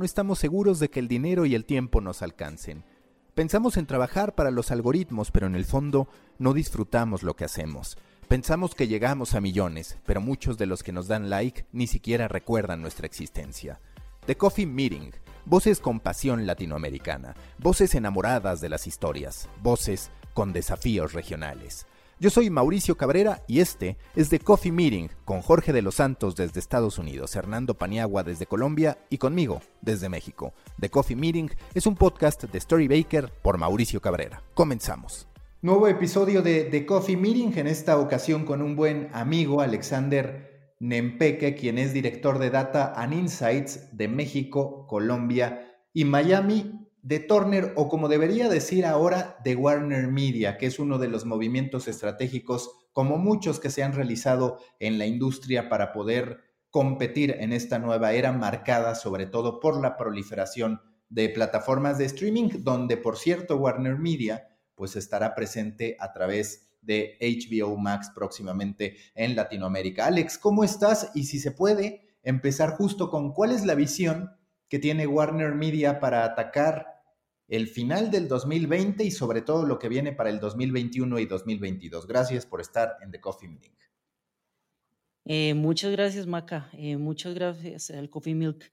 no estamos seguros de que el dinero y el tiempo nos alcancen. Pensamos en trabajar para los algoritmos, pero en el fondo no disfrutamos lo que hacemos. Pensamos que llegamos a millones, pero muchos de los que nos dan like ni siquiera recuerdan nuestra existencia. The Coffee Meeting, voces con pasión latinoamericana, voces enamoradas de las historias, voces con desafíos regionales. Yo soy Mauricio Cabrera y este es The Coffee Meeting con Jorge de los Santos desde Estados Unidos, Hernando Paniagua desde Colombia y conmigo desde México. The Coffee Meeting es un podcast de Story Baker por Mauricio Cabrera. Comenzamos. Nuevo episodio de The Coffee Meeting, en esta ocasión con un buen amigo, Alexander Nempeque, quien es director de Data and Insights de México, Colombia y Miami de Turner o como debería decir ahora de Warner Media, que es uno de los movimientos estratégicos como muchos que se han realizado en la industria para poder competir en esta nueva era marcada sobre todo por la proliferación de plataformas de streaming, donde por cierto Warner Media pues estará presente a través de HBO Max próximamente en Latinoamérica. Alex, ¿cómo estás? Y si se puede, empezar justo con cuál es la visión que tiene Warner Media para atacar el final del 2020 y sobre todo lo que viene para el 2021 y 2022. Gracias por estar en The Coffee Milk. Eh, muchas gracias, Maca. Eh, muchas gracias al Coffee Milk.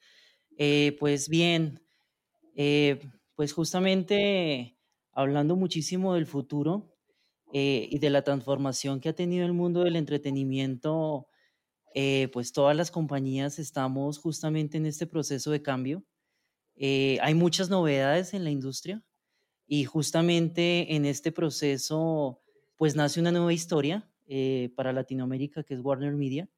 Eh, pues bien, pues justamente hablando muchísimo del futuro y de la transformación que ha tenido el mundo del entretenimiento, pues todas las compañías estamos justamente en este proceso de cambio. Eh, hay muchas novedades en la industria y justamente en este proceso pues nace una nueva historia eh, para Latinoamérica que es Warner Media.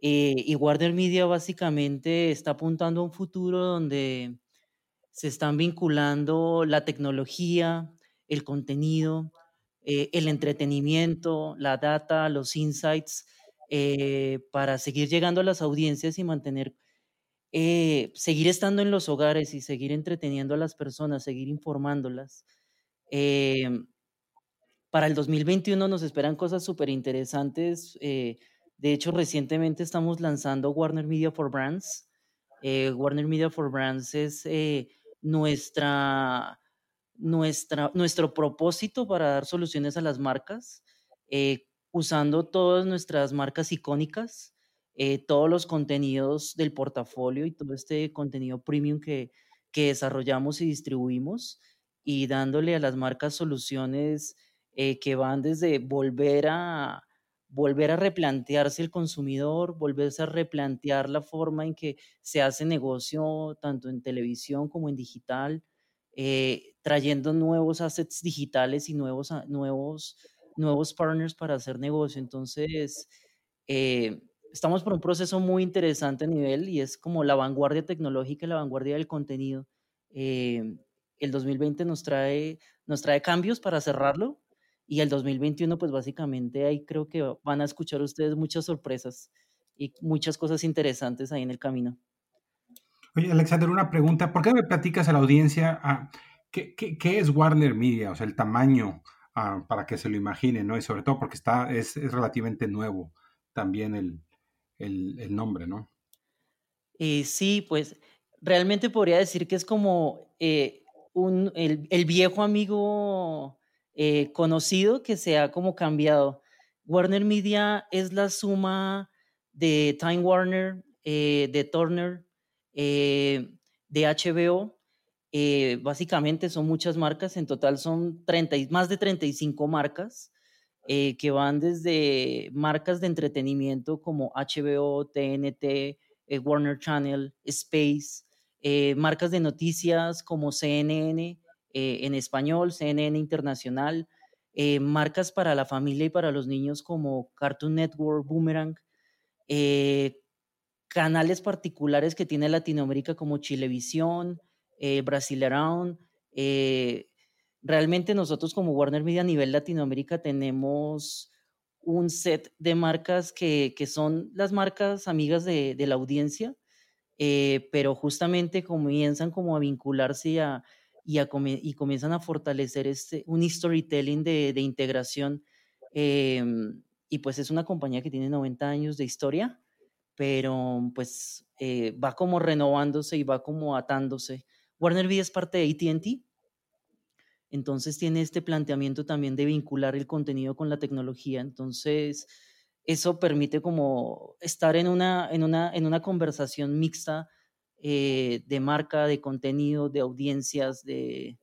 Eh, y Warner Media básicamente está apuntando a un futuro donde se están vinculando la tecnología, el contenido, el entretenimiento, la data, los insights, para seguir llegando a las audiencias y mantener eh, seguir estando en los hogares y seguir entreteniendo a las personas, seguir informándolas. Em, para el 2021 nos esperan cosas súper interesantes. Eh, de hecho, recientemente estamos lanzando Warner Media for Brands. Eh, Warner Media for Brands es nuestra, nuestra, nuestro propósito para dar soluciones a las marcas, usando todas nuestras marcas icónicas eh, todos los contenidos del portafolio y todo este contenido premium que, que desarrollamos y distribuimos y dándole a las marcas soluciones eh, que van desde volver a, volver a replantearse el consumidor, volverse a replantear la forma en que se hace negocio tanto en televisión como en digital, eh, trayendo nuevos assets digitales y nuevos, nuevos, nuevos partners para hacer negocio. Entonces, estamos por un proceso muy interesante a nivel y es como la vanguardia tecnológica y la vanguardia del contenido. Eh, el 2020 nos trae, nos trae cambios para cerrarlo y el 2021 pues básicamente ahí creo que van a escuchar ustedes muchas sorpresas y muchas cosas interesantes ahí en el camino. Oye, Alexander, una pregunta. ¿Por qué me platicas a la audiencia ah, ¿qué, qué, es Warner Media? O sea, el tamaño ah, para que se lo imaginen, ¿no? Y sobre todo porque está, es, es relativamente nuevo también el, el, nombre, ¿no? Eh, sí, pues realmente podría decir que es como eh, un, el, viejo amigo eh, conocido que se ha como cambiado. Warner Media es la suma de Time Warner, de Turner, de HBO. básicamente son muchas marcas, en total son 30, más de 35 marcas. Eh, que van desde marcas de entretenimiento como HBO, TNT, eh, Warner Channel, Space, eh, marcas de noticias como CNN en español, CNN Internacional, marcas para la familia y para los niños como Cartoon Network, Boomerang, canales particulares que tiene Latinoamérica como Chilevisión, Brasil Around, realmente nosotros como Warner Media a nivel Latinoamérica tenemos un set de marcas que, son las marcas amigas de, la audiencia, eh, pero justamente comienzan como a vincularse y, a, y, comienzan a fortalecer este, un storytelling de, integración. Em, y pues es una compañía que tiene 90 años de historia pero pues eh, va como renovándose y va como atándose. Warner Media es parte de ATT, entonces tiene este planteamiento también de vincular el contenido con la tecnología. Entonces, eso permite como estar en una, en una, en una conversación mixta eh, de marca, de contenido, de audiencias, de,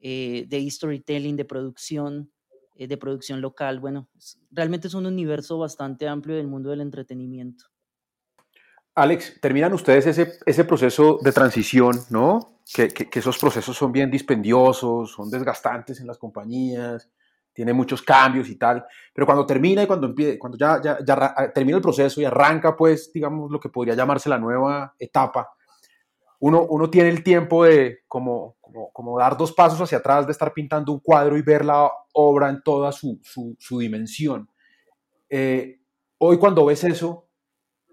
eh, de storytelling, de producción, eh, de producción local. Bueno, realmente es un universo bastante amplio del mundo del entretenimiento. Alex, terminan ustedes ese, ese proceso de transición, ¿no? Que, esos procesos son bien dispendiosos, son desgastantes en las compañías, tiene muchos cambios y tal, pero cuando termina y cuando, cuando ya, ya, ya, termina el proceso y arranca, pues, digamos, lo que podría llamarse la nueva etapa, uno, uno tiene el tiempo de como, como, como, dar dos pasos hacia atrás, de estar pintando un cuadro y ver la obra en toda su, su, su dimensión. Eh, hoy cuando ves eso,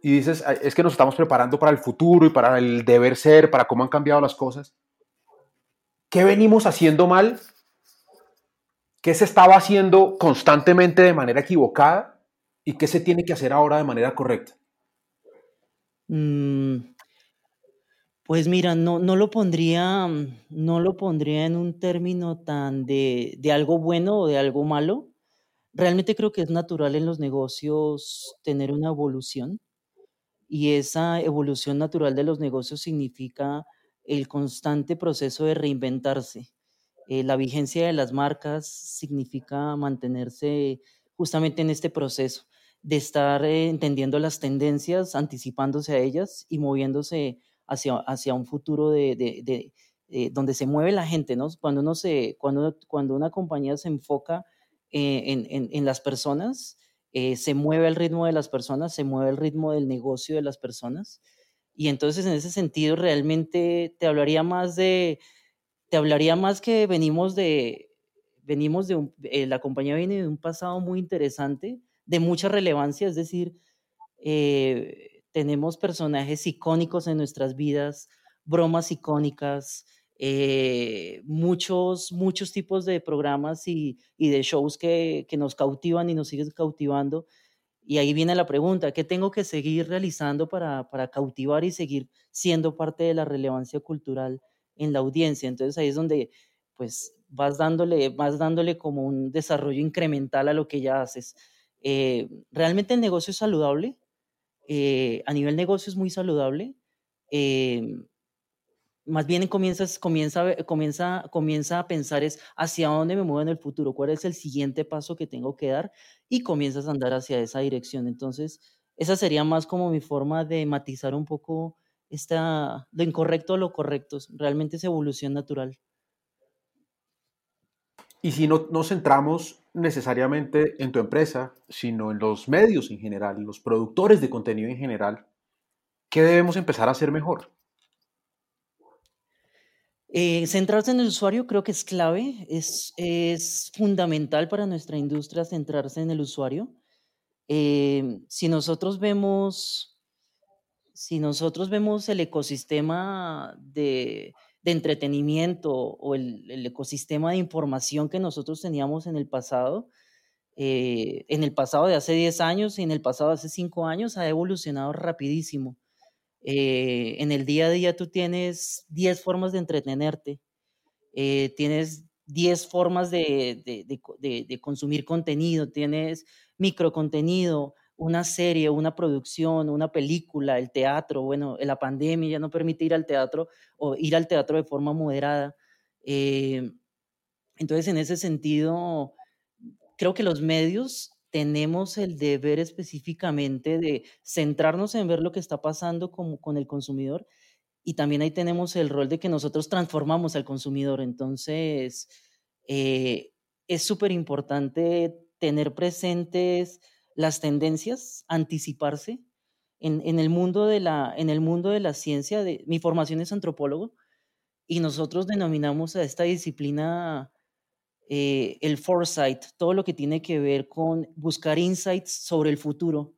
y dices, es que nos estamos preparando para el futuro y para el deber ser, para cómo han cambiado las cosas. ¿Qué venimos haciendo mal? ¿Qué se estaba haciendo constantemente de manera equivocada? ¿Y qué se tiene que hacer ahora de manera correcta? Mm, pues mira, no, no, lo pondría, no lo pondría en un término tan de, de algo bueno o de algo malo. Realmente creo que es natural en los negocios tener una evolución y esa evolución natural de los negocios significa el constante proceso de reinventarse. Eh, la vigencia de las marcas significa mantenerse justamente en este proceso de estar eh, entendiendo las tendencias, anticipándose a ellas y moviéndose hacia, hacia un futuro de, de, eh, donde se mueve la gente, ¿no? Cuando, uno se, cuando, cuando una compañía se enfoca en, en, en, las personas, eh, se mueve el ritmo de las personas, se mueve el ritmo del negocio de las personas. Y entonces en ese sentido realmente te hablaría más de, te hablaría más que venimos de, venimos de, eh, la compañía viene de un pasado muy interesante, de mucha relevancia, es decir, eh, tenemos personajes icónicos en nuestras vidas, bromas icónicas, eh, muchos, muchos tipos de programas y, de shows que, nos cautivan y nos siguen cautivando. Y ahí viene la pregunta, ¿qué tengo que seguir realizando para, cautivar y seguir siendo parte de la relevancia cultural en la audiencia? Entonces ahí es donde pues vas dándole, vas dándole como un desarrollo incremental a lo que ya haces. Eh, realmente el negocio es saludable, eh, a nivel negocio es muy saludable más bien comienzas, comienza, comienza, comienza a pensar es hacia dónde me muevo en el futuro, cuál es el siguiente paso que tengo que dar y comienzas a andar hacia esa dirección. Entonces, esa sería más como mi forma de matizar un poco esta, lo incorrecto a lo correcto. Realmente es evolución natural. Y si no nos centramos necesariamente en tu empresa, sino en los medios en general, en los productores de contenido en general, ¿qué debemos empezar a hacer mejor? Eh, centrarse en el usuario creo que es clave, es, es fundamental para nuestra industria centrarse en el usuario. Eh, si nosotros vemos, si nosotros vemos el ecosistema de, de entretenimiento o el, el, ecosistema de información que nosotros teníamos en el pasado, eh, en el pasado de hace 10 años y en el pasado de hace 5 años, ha evolucionado rapidísimo. Eh, en el día a día tú tienes 10 formas de entretenerte, eh, tienes 10 formas de, consumir contenido, tienes microcontenido, una serie, una producción, una película, el teatro, bueno, la pandemia ya no permite ir al teatro o ir al teatro de forma moderada. Eh, entonces, en ese sentido, creo que los medios tenemos el deber específicamente de centrarnos en ver lo que está pasando con, con el consumidor y también ahí tenemos el rol de que nosotros transformamos al consumidor. Entonces, eh, es súper importante tener presentes las tendencias, anticiparse. En, en, el mundo de la, en el mundo de la ciencia, de, mi formación es antropólogo y nosotros denominamos a esta disciplina eh, el foresight, todo lo que tiene que ver con buscar insights sobre el futuro,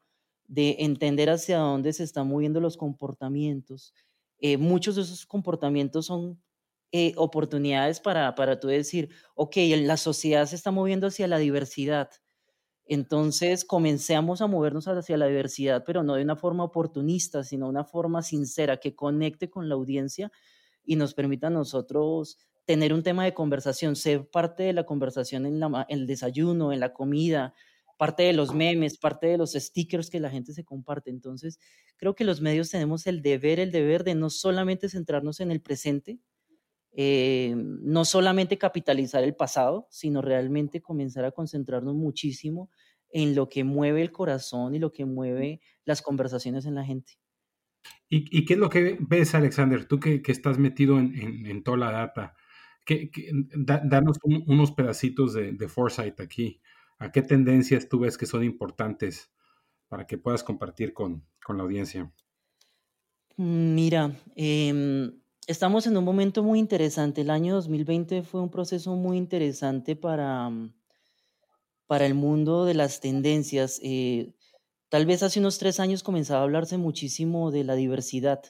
de entender hacia dónde se están moviendo los comportamientos. Eh, muchos de esos comportamientos son eh, oportunidades para, para tú decir, ok, la sociedad se está moviendo hacia la diversidad. Entonces comenzamos a movernos hacia la diversidad, pero no de una forma oportunista, sino una forma sincera que conecte con la audiencia y nos permita a nosotros tener un tema de conversación, ser parte de la conversación en, el desayuno, en la comida, parte de los memes, parte de los stickers que la gente se comparte. Entonces, creo que los medios tenemos el deber, el deber de no solamente centrarnos en el presente, eh, no solamente capitalizar el pasado, sino realmente comenzar a concentrarnos muchísimo en lo que mueve el corazón y lo que mueve las conversaciones en la gente. ¿Y, qué es lo que ves, Alexander? Tú que, estás metido en, toda la data, danos unos pedacitos de, Foresight aquí. ¿A qué tendencias tú ves que son importantes para que puedas compartir con, con la audiencia? Mira, eh, estamos en un momento muy interesante. El año 2020 fue un proceso muy interesante para, mm, para el mundo de las tendencias. Eh, tal vez hace unos tres años comenzaba a hablarse muchísimo de la diversidad,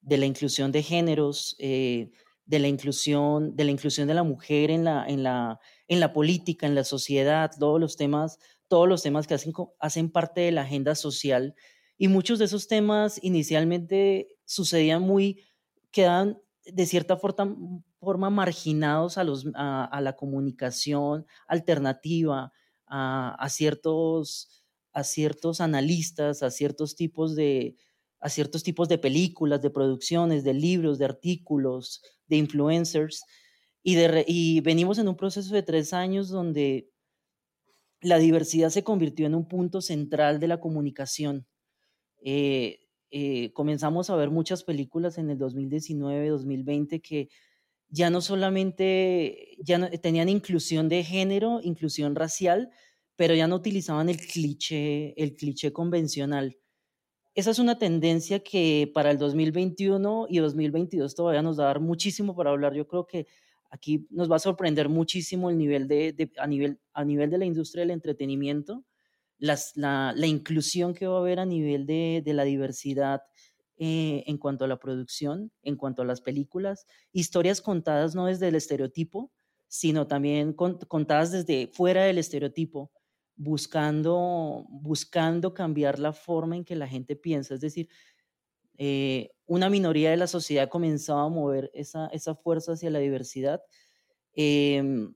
de la inclusión de géneros, eh, de la inclusión, de la inclusión de la mujer en la, en la, en la política, en la sociedad, todos los temas, todos los temas que hacen, hacen parte de la agenda social. Y muchos de esos temas inicialmente sucedían muy quedan de cierta forma, marginados a, los, a, la comunicación alternativa, a, ciertos, a ciertos analistas, a ciertos tipos de a ciertos tipos de películas, de producciones, de libros, de artículos, de influencers. Y, venimos en un proceso de tres años donde la diversidad se convirtió en un punto central de la comunicación. Eh, eh, comenzamos a ver muchas películas en el 2019, 2020 que ya no solamente ya tenían inclusión de género, inclusión racial, pero ya no utilizaban el cliché, el cliché convencional. Esa es una tendencia que para el 2021 y 2022 todavía nos va a dar muchísimo para hablar. Yo creo que aquí nos va a sorprender muchísimo el nivel de, a, nivel, a nivel de la industria del entretenimiento la, inclusión que va a haber a nivel de, la diversidad eh, en cuanto a la producción, en cuanto a las películas, historias contadas no desde el estereotipo, sino también contadas desde fuera del estereotipo, buscando, buscando cambiar la forma en que la gente piensa. Es decir, eh, una minoría de la sociedad comenzaba a mover esa, esa fuerza hacia la diversidad. Em,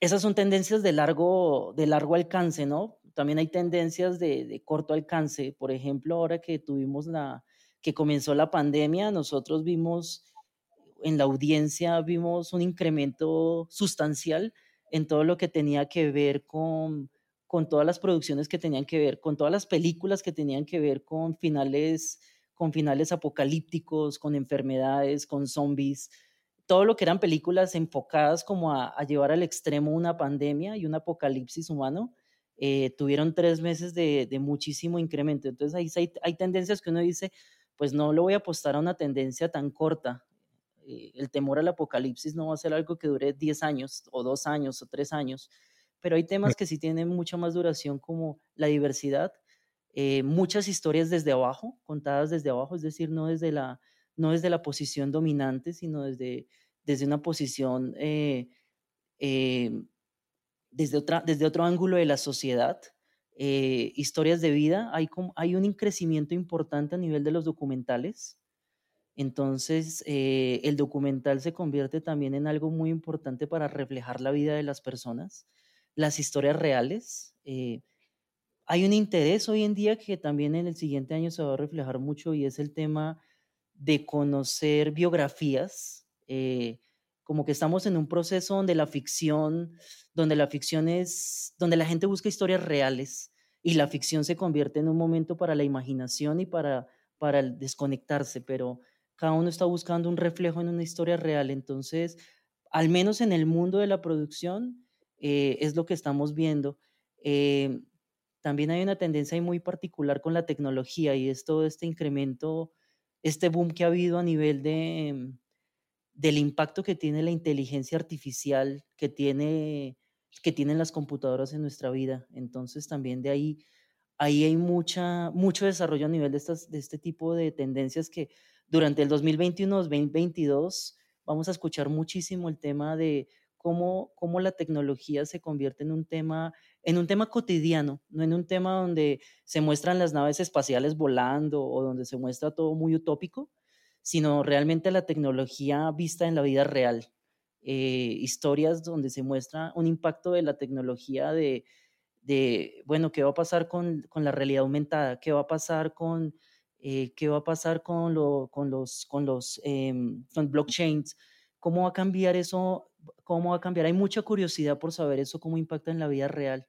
esas son tendencias de largo, de largo alcance, ¿no? también hay tendencias de, corto alcance. Por ejemplo, ahora que tuvimos la, que comenzó la pandemia, nosotros vimos en la audiencia, vimos un incremento sustancial en todo lo que tenía que ver con, con todas las producciones que tenían que ver, con todas las películas que tenían que ver con finales, con finales apocalípticos, con enfermedades, con zombies, todo lo que eran películas enfocadas como a, llevar al extremo una pandemia y un apocalipsis humano, eh, tuvieron tres meses de, muchísimo incremento. Entonces ahí hay, tendencias que uno dice, pues no lo voy a apostar a una tendencia tan corta. Eh, el temor al apocalipsis no va a ser algo que dure 10 años o dos años o tres años, pero hay temas que sí tienen mucha más duración como la diversidad, eh, muchas historias desde abajo, contadas desde abajo, es decir, no desde la, no desde la posición dominante, sino desde, desde una posición desde, otra, desde otro ángulo de la sociedad, eh, historias de vida, hay, hay un crecimiento importante a nivel de los documentales. Entonces, eh, el documental se convierte también en algo muy importante para reflejar la vida de las personas, las historias reales. Eh, hay un interés hoy en día que también en el siguiente año se va a reflejar mucho y es el tema de conocer biografías como que estamos en un proceso donde la ficción, donde la ficción es, donde la gente busca historias reales y la ficción se convierte en un momento para la imaginación y para, para el desconectarse, pero cada uno está buscando un reflejo en una historia real. Entonces, al menos en el mundo de la producción, eh, es lo que estamos viendo. Eh, también hay una tendencia muy particular con la tecnología y es todo este incremento, este boom que ha habido a nivel de, del impacto que tiene la inteligencia artificial, que, tiene, que tienen las computadoras en nuestra vida. Entonces también de ahí, hay mucho desarrollo a nivel de este tipo de tendencias que durante el 2021-2022 vamos a escuchar muchísimo el tema de cómo, cómo la tecnología se convierte en un tema en un tema cotidiano, no en un tema donde se muestran las naves espaciales volando o donde se muestra todo muy utópico, sino realmente la tecnología vista en la vida real. Eh, historias donde se muestra un impacto de la tecnología de, de bueno, qué va a pasar con, con, la realidad aumentada, qué va a pasar con, eh, qué va a pasar con, lo, con los, con los em, con blockchains, cómo va a cambiar eso, cómo va a cambiar. Hay mucha curiosidad por saber eso, cómo impacta en la vida real.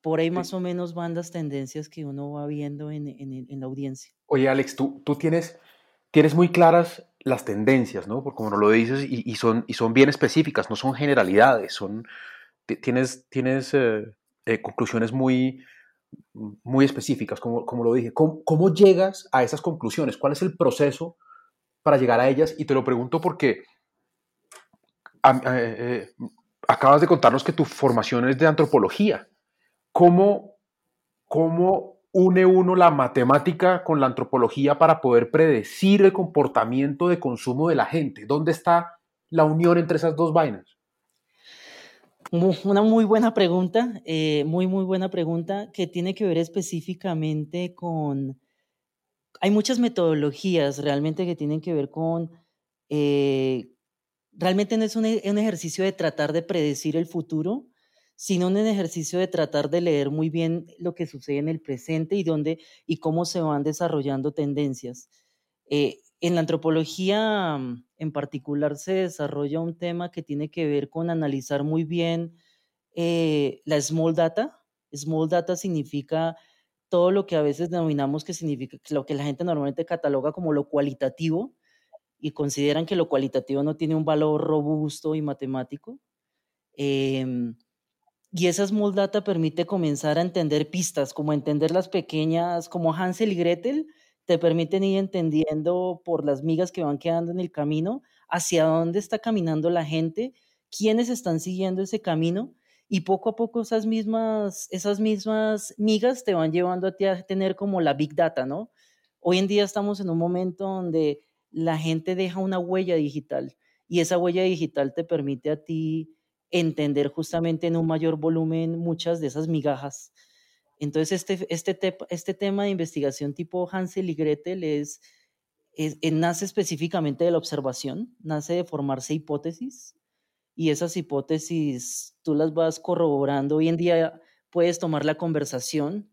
Por ahí más o menos van las tendencias que uno va viendo en, en, en la audiencia. Oye, Alex, tú, tú tienes tienes muy claras las tendencias, ¿no? Porque como no lo dices, y, son, y son bien específicas, no son generalidades, son, tienes, tienes eh, eh, conclusiones muy, muy específicas, como, como lo dije. ¿Cómo, llegas a esas conclusiones? ¿Cuál es el proceso para llegar a ellas? Y te lo pregunto porque eh, acabas de contarnos que tu formación es de antropología. ¿Cómo, cómo une uno la matemática con la antropología para poder predecir el comportamiento de consumo de la gente? ¿Dónde está la unión entre esas dos vainas? Una muy buena pregunta, eh, muy, muy buena pregunta que tiene que ver específicamente con... Hay muchas metodologías realmente que tienen que ver con... Eh, realmente no es un, un ejercicio de tratar de predecir el futuro, sino un ejercicio de tratar de leer muy bien lo que sucede en el presente y, dónde, y cómo se van desarrollando tendencias. Eh, en la antropología mm, en particular se desarrolla un tema que tiene que ver con analizar muy bien eh, la small data. Small data significa todo lo que a veces denominamos que significa lo que la gente normalmente cataloga como lo cualitativo y consideran que lo cualitativo no tiene un valor robusto y matemático. Em, y esa small data permite comenzar a entender pistas, como entender las pequeñas, como Hansel y Gretel, te permiten ir entendiendo por las migas que van quedando en el camino, hacia dónde está caminando la gente, quiénes están siguiendo ese camino, y poco a poco esas mismas, esas mismas migas te van llevando a ti a tener como la big data, ¿no? Hoy en día estamos en un momento donde la gente deja una huella digital y esa huella digital te permite a ti entender justamente en un mayor volumen muchas de esas migajas. Entonces, este, este, este tema de investigación tipo Hansel y Gretel es, es, eh, nace específicamente de la observación, nace de formarse hipótesis y esas hipótesis tú las vas corroborando. Hoy en día puedes tomar la conversación,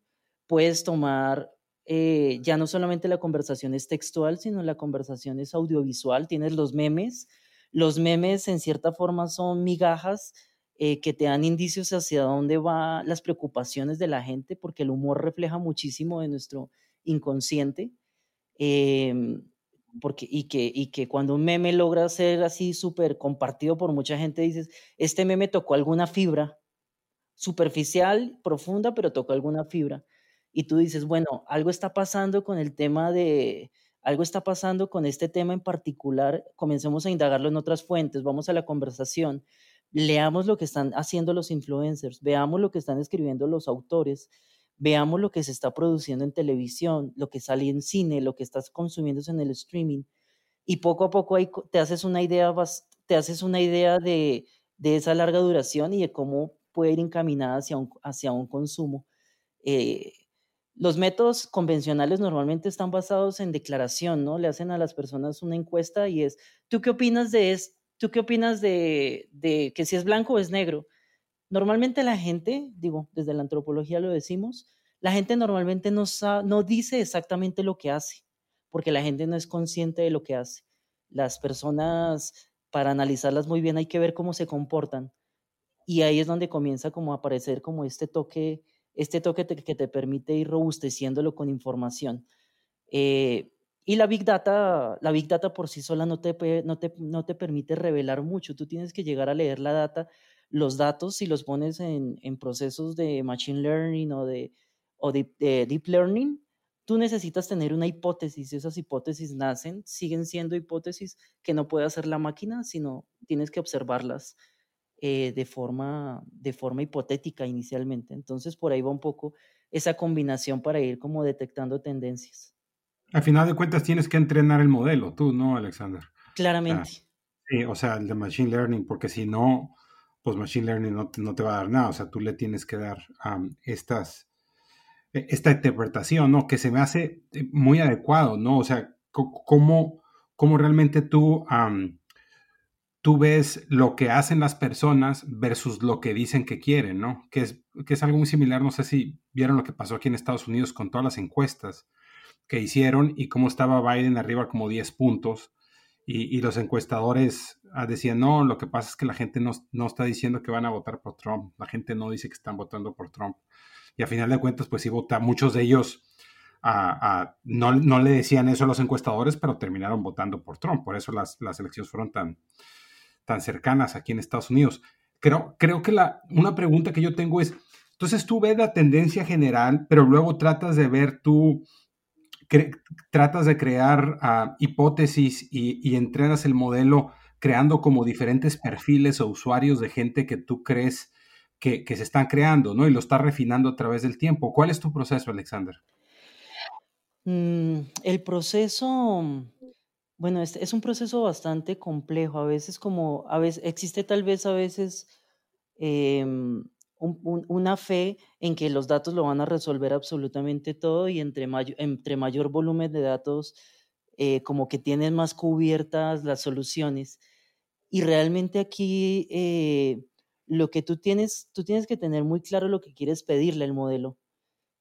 puedes tomar eh, ya no solamente la conversación es textual, sino la conversación es audiovisual, tienes los memes, los memes en cierta forma son migajas eh, que te dan indicios hacia dónde van las preocupaciones de la gente, porque el humor refleja muchísimo de nuestro inconsciente. Em, porque, y, que, y que cuando un meme logra ser así súper compartido por mucha gente, dices, este meme tocó alguna fibra, superficial, profunda, pero tocó alguna fibra. Y tú dices, bueno, algo está pasando con el tema de, algo está pasando con este tema en particular, comencemos a indagarlo en otras fuentes, vamos a la conversación, leamos lo que están haciendo los influencers, veamos lo que están escribiendo los autores, veamos lo que se está produciendo en televisión, lo que sale en cine, lo que estás consumiendo en el streaming. Y poco a poco ahí te haces una idea, te haces una idea de, esa larga duración y de cómo puede ir encaminada hacia un, hacia un consumo. Eh, los métodos convencionales normalmente están basados en declaración, ¿no? Le hacen a las personas una encuesta y es, ¿tú qué opinas de esto? ¿Tú qué opinas de, que si es blanco o es negro? Normalmente la gente, digo, desde la antropología lo decimos, la gente normalmente no, no dice exactamente lo que hace, porque la gente no es consciente de lo que hace. Las personas, para analizarlas muy bien, hay que ver cómo se comportan. Y ahí es donde comienza como a aparecer como este toque este toque que te permite ir robusteciéndolo con información. Eh, y la Big Data, la Big Data por sí sola no te, no, te, no te permite revelar mucho. Tú tienes que llegar a leer la data, los datos, si los pones en, en procesos de Machine Learning o de, o de, Deep Learning, tú necesitas tener una hipótesis. Esas hipótesis nacen, siguen siendo hipótesis que no puede hacer la máquina, sino tienes que observarlas eh, de, forma, de forma hipotética inicialmente. Entonces, por ahí va un poco esa combinación para ir como detectando tendencias. Al final de cuentas, tienes que entrenar el modelo, tú, ¿no, Alexander? Claramente. Sí, o sea, el de Machine Learning, porque si no, pues Machine Learning no, no te va a dar nada. O sea, tú le tienes que dar estas, e, esta interpretación, ¿no? Que se me hace eh, muy adecuado, ¿no? O sea, cómo, cómo realmente tú, tú ves lo que hacen las personas versus lo que dicen que quieren, ¿no? Que es, que es algo muy similar, no sé si vieron lo que pasó aquí en Estados Unidos con todas las encuestas que hicieron y cómo estaba Biden arriba como 10 puntos y, los encuestadores ah, decían, no, lo que pasa es que la gente no, no, está diciendo que van a votar por Trump, la gente no dice que están votando por Trump. Y a final de cuentas, pues sí vota, muchos de ellos no, no, le decían eso a los encuestadores, pero terminaron votando por Trump. Por eso las, las elecciones fueron tan, tan cercanas aquí en Estados Unidos. Creo, creo que la, una pregunta que yo tengo es, entonces tú ves la tendencia general, pero luego tratas de ver tú tratas de crear ah, hipótesis y, entrenas el modelo creando como diferentes perfiles o usuarios de gente que tú crees que, se están creando, ¿no? Y lo estás refinando a través del tiempo. ¿Cuál es tu proceso, Alexander? Mm, el proceso, bueno, es, es, un proceso bastante complejo. A veces como, a veces, existe tal vez a veces em, una fe en que los datos lo van a resolver absolutamente todo y entre, entre mayor volumen de datos, eh, como que tienes más cubiertas las soluciones. Y realmente aquí eh, lo que tú tienes, tú tienes que tener muy claro lo que quieres pedirle al modelo.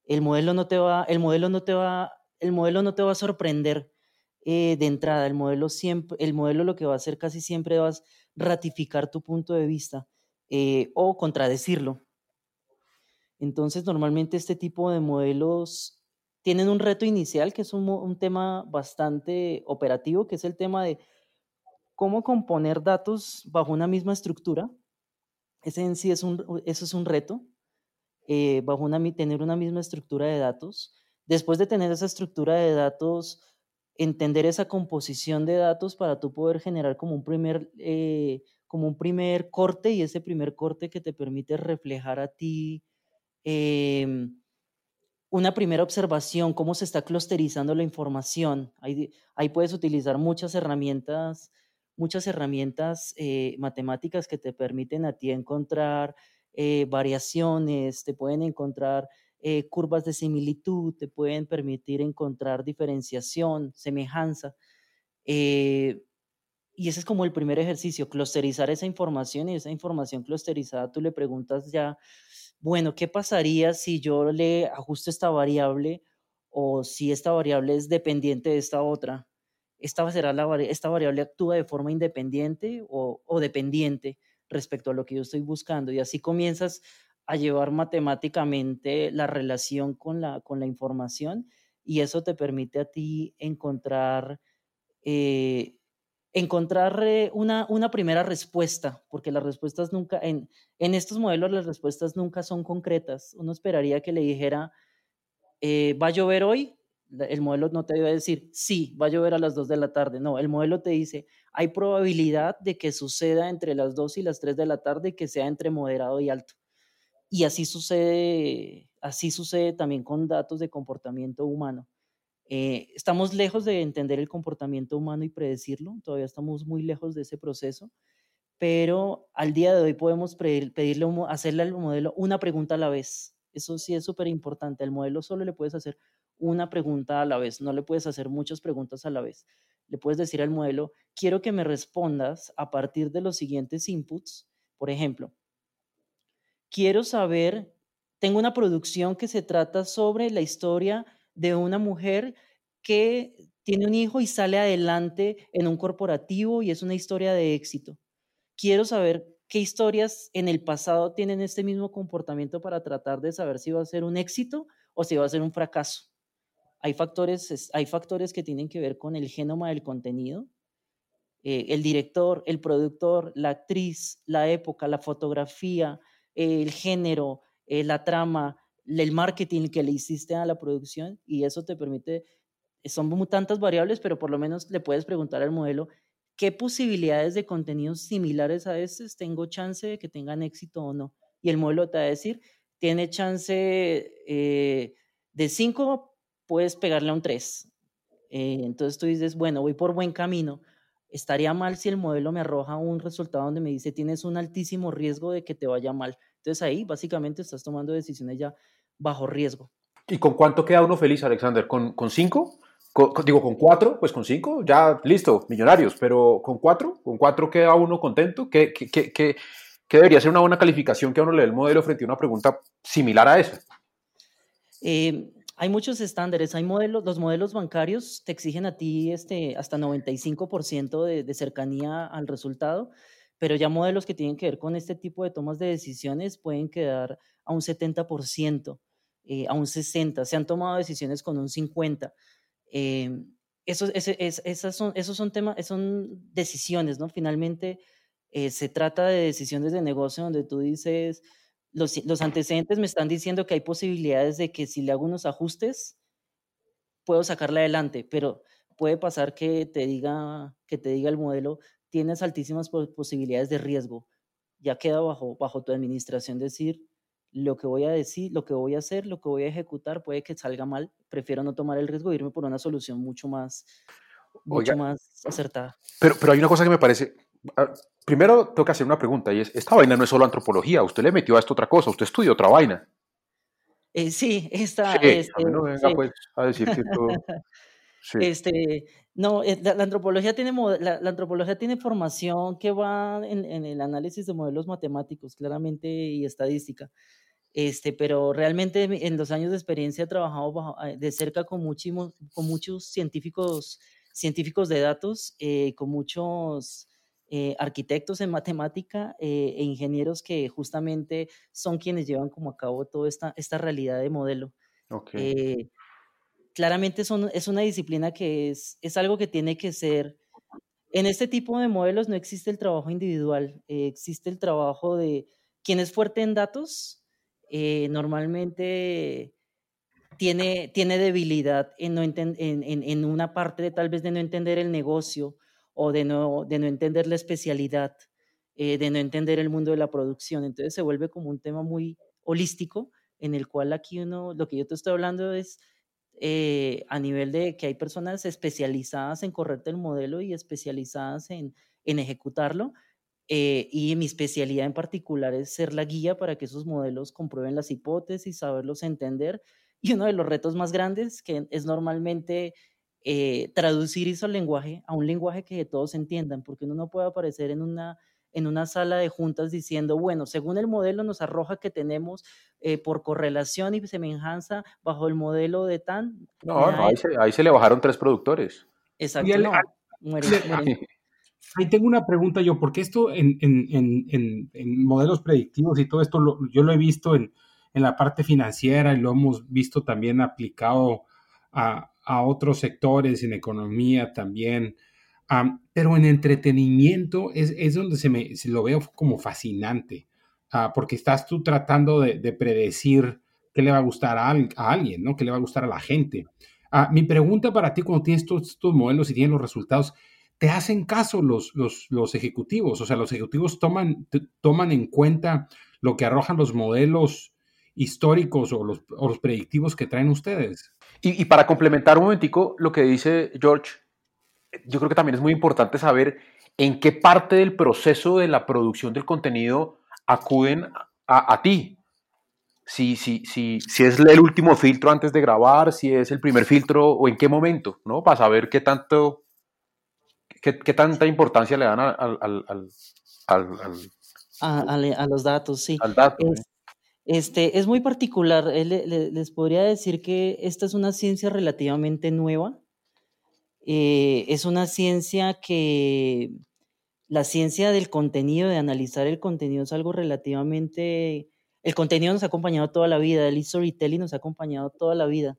El modelo no te va, el modelo no te va, el modelo no te va a sorprender eh, de entrada. El modelo siempre, el modelo lo que va a hacer casi siempre va a ratificar tu punto de vista o contradecirlo. Entonces, normalmente este tipo de modelos tienen un reto inicial, que es un, tema bastante operativo, que es el tema de cómo componer datos bajo una misma estructura. Ese en sí es un, eso es un reto, eh, bajo una, tener una misma estructura de datos. Después de tener esa estructura de datos, entender esa composición de datos para tú poder generar como un primer, eh, como un primer corte y ese primer corte que te permite reflejar a ti Em, una primera observación, cómo se está clusterizando la información. Ahí, ahí puedes utilizar muchas herramientas, muchas herramientas eh, matemáticas que te permiten a ti encontrar eh, variaciones, te pueden encontrar eh, curvas de similitud, te pueden permitir encontrar diferenciación, semejanza. y ese es como el primer ejercicio, clusterizar esa información y esa información clusterizada tú le preguntas ya bueno, ¿qué pasaría si yo le ajusto esta variable o si esta variable es dependiente de esta otra? Esta, será la, esta variable actúa de forma independiente o, dependiente respecto a lo que yo estoy buscando. Y así comienzas a llevar matemáticamente la relación con la, con la información y eso te permite a ti encontrar eh, encontrar una, una, primera respuesta, porque las respuestas nunca, en, en, estos modelos las respuestas nunca son concretas. Uno esperaría que le dijera, eh, ¿va a llover hoy? El modelo no te debe decir, sí, va a llover a las 2 de la tarde. No, el modelo te dice, hay probabilidad de que suceda entre las 2 y las 3 de la tarde que sea entre moderado y alto. Y así sucede, así sucede también con datos de comportamiento humano. Eh, estamos lejos de entender el comportamiento humano y predecirlo, todavía estamos muy lejos de ese proceso, pero al día de hoy podemos pedirle, hacerle al modelo una pregunta a la vez. Eso sí es súper importante. Al modelo solo le puedes hacer una pregunta a la vez, no le puedes hacer muchas preguntas a la vez. Le puedes decir al modelo, quiero que me respondas a partir de los siguientes inputs. Por ejemplo, quiero saber, tengo una producción que se trata sobre la historia de una mujer que tiene un hijo y sale adelante en un corporativo y es una historia de éxito. Quiero saber qué historias en el pasado tienen este mismo comportamiento para tratar de saber si va a ser un éxito o si va a ser un fracaso. Hay factores, hay factores que tienen que ver con el genoma del contenido, eh, el director, el productor, la actriz, la época, la fotografía, el género, eh, la trama, el marketing que le hiciste a la producción y eso te permite, son tantas variables, pero por lo menos le puedes preguntar al modelo qué posibilidades de contenidos similares a estos tengo chance de que tengan éxito o no. Y el modelo te va a decir, tiene chance eh, de 5, puedes pegarle a un 3. Eh, entonces tú dices, bueno, voy por buen camino. estaría mal si el modelo me arroja un resultado donde me dice tienes un altísimo riesgo de que te vaya mal. Entonces ahí básicamente estás tomando decisiones ya bajo riesgo. ¿Y con cuánto queda uno feliz, Alexander? ¿Con, con cinco? digo, con cuatro, pues con cinco, ya listo, millonarios, pero con cuatro, con cuatro queda uno contento. ¿Qué, qué, qué, qué, debería ser una buena calificación que uno le dé el modelo frente a una pregunta similar a esa? Eh, hay muchos estándares, hay modelos, los modelos bancarios te exigen a ti este, hasta 95% de, de cercanía al resultado, pero ya modelos que tienen que ver con este tipo de tomas de decisiones pueden quedar a un 70%, eh, a un 60%, se han tomado decisiones con un 50%. Eh, esos, esas son, esos son temas, son decisiones, ¿no? Finalmente eh, se trata de decisiones de negocio donde tú dices, los, antecedentes me están diciendo que hay posibilidades de que si le hago unos ajustes, puedo sacarla adelante, pero puede pasar que te diga, que te diga el modelo, tienes altísimas posibilidades de riesgo. Ya queda bajo, bajo tu administración decir, lo que voy a decir, lo que voy a hacer, lo que voy a ejecutar puede que salga mal. Prefiero no tomar el riesgo de irme por una solución mucho más, mucho más acertada. Pero, pero hay una cosa que me parece, ah, primero tengo que hacer una pregunta y es, esta vaina no es solo antropología, usted le metió a esto otra cosa, usted estudió otra vaina. Eh, sí, esta... este, no venga pues a decir que todo... Este, no, eh, la, antropología tiene, la, antropología tiene formación que va en, en, el análisis de modelos matemáticos, claramente, y estadística. Este, pero realmente en los años de experiencia he trabajado eh, de cerca con, con muchos científicos, científicos de datos, eh, con muchos eh, arquitectos en matemática eh, e ingenieros que justamente son quienes llevan como a cabo toda esta, esta realidad de modelo. Eh, claramente es una disciplina que es, algo que tiene que ser, en este tipo de modelos no existe el trabajo individual, existe el trabajo de quien es fuerte en datos, normalmente tiene, debilidad en, no en, en, una parte de tal vez de no entender el negocio o de no, de no entender la especialidad, eh, de no entender el mundo de la producción. Entonces se vuelve como un tema muy holístico en el cual aquí uno, lo que yo te estoy hablando es eh, a nivel de que hay personas especializadas en correrte el modelo y especializadas en, en ejecutarlo. Eh, y mi especialidad en particular es ser la guía para que esos modelos comprueben las hipótesis, saberlos entender. Y uno de los retos más grandes, que es normalmente eh, traducir eso al lenguaje, a un lenguaje que todos entiendan, porque uno no puede aparecer en una, en una sala de juntas diciendo, bueno, según el modelo nos arroja que tenemos eh, por correlación y semejanza bajo el modelo de TAN. No, ahí, se, ahí, se, le bajaron tres productores. Exacto. Ahí tengo una pregunta yo, porque esto en, en, en, en modelos predictivos y todo esto, yo lo he visto en, la parte financiera y lo hemos visto también aplicado a, a otros sectores, en economía también. Pero en entretenimiento es, es donde se me lo veo como fascinante, ah, porque estás tú tratando de, predecir qué le va a gustar a, alguien, ¿no? ¿Qué le va a gustar a la gente? Ah, mi pregunta para ti, cuando tienes todos estos modelos y tienes los resultados, ¿te hacen caso los, los, los ejecutivos? O sea, los ejecutivos toman, toman en cuenta lo que arrojan los modelos históricos o los, o los predictivos que traen ustedes. Y, para complementar un momentico lo que dice George, yo creo que también es muy importante saber en qué parte del proceso de la producción del contenido acuden a, ti. Si, si, si, si, es el último filtro antes de grabar, si es el primer filtro o en qué momento, ¿no? Para saber qué tanto, qué, tanta importancia le dan al, al, al, a, los datos, sí. Al dato. Este, es muy particular. Eh, les podría decir que esta es una ciencia relativamente nueva. Eh, es una ciencia que la ciencia del contenido, de analizar el contenido, es algo relativamente... El contenido nos ha acompañado toda la vida, el storytelling nos ha acompañado toda la vida,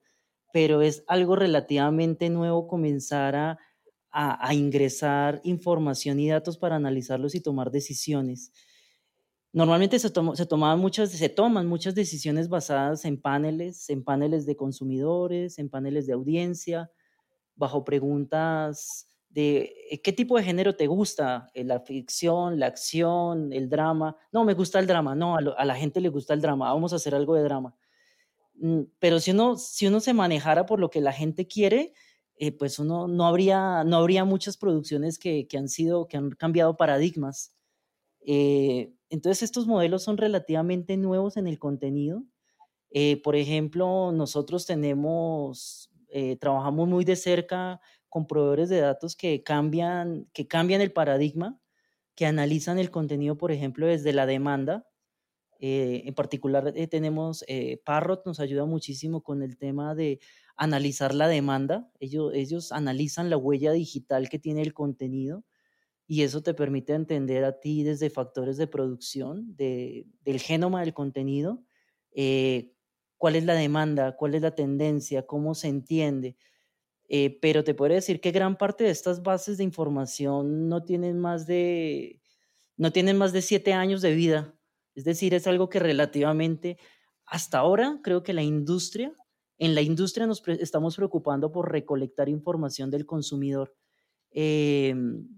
pero es algo relativamente nuevo comenzar a, a ingresar información y datos para analizarlos y tomar decisiones. Normalmente se, se, tomaban muchas, se toman muchas decisiones basadas en paneles, en paneles de consumidores, en paneles de audiencia, bajo preguntas de eh, qué tipo de género te gusta, eh, la ficción, la acción, el drama. No, me gusta el drama, no, a, la gente le gusta el drama, vamos a hacer algo de drama. Mm, pero si uno, si uno se manejara por lo que la gente quiere, eh, pues uno no habría, no habría muchas producciones que, han sido, que han cambiado paradigmas. Entonces estos modelos son relativamente nuevos en el contenido. por ejemplo, nosotros tenemos, trabajamos muy de cerca con proveedores de datos que cambian, que cambian el paradigma, que analizan el contenido, por ejemplo, desde la demanda. Eh, en particular eh, tenemos, eh, Parrot nos ayuda muchísimo con el tema de analizar la demanda. Ellos, ellos analizan la huella digital que tiene el contenido y eso te permite entender a ti desde factores de producción, de, del genoma del contenido, cuál es la demanda, cuál es la tendencia, cómo se entiende. Eh, pero te puedo decir que gran parte de estas bases de información no tienen más de, no tienen más de siete años de vida. Es decir, es algo que relativamente hasta ahora creo que la industria, en la industria nos estamos preocupando por recolectar información del consumidor, em,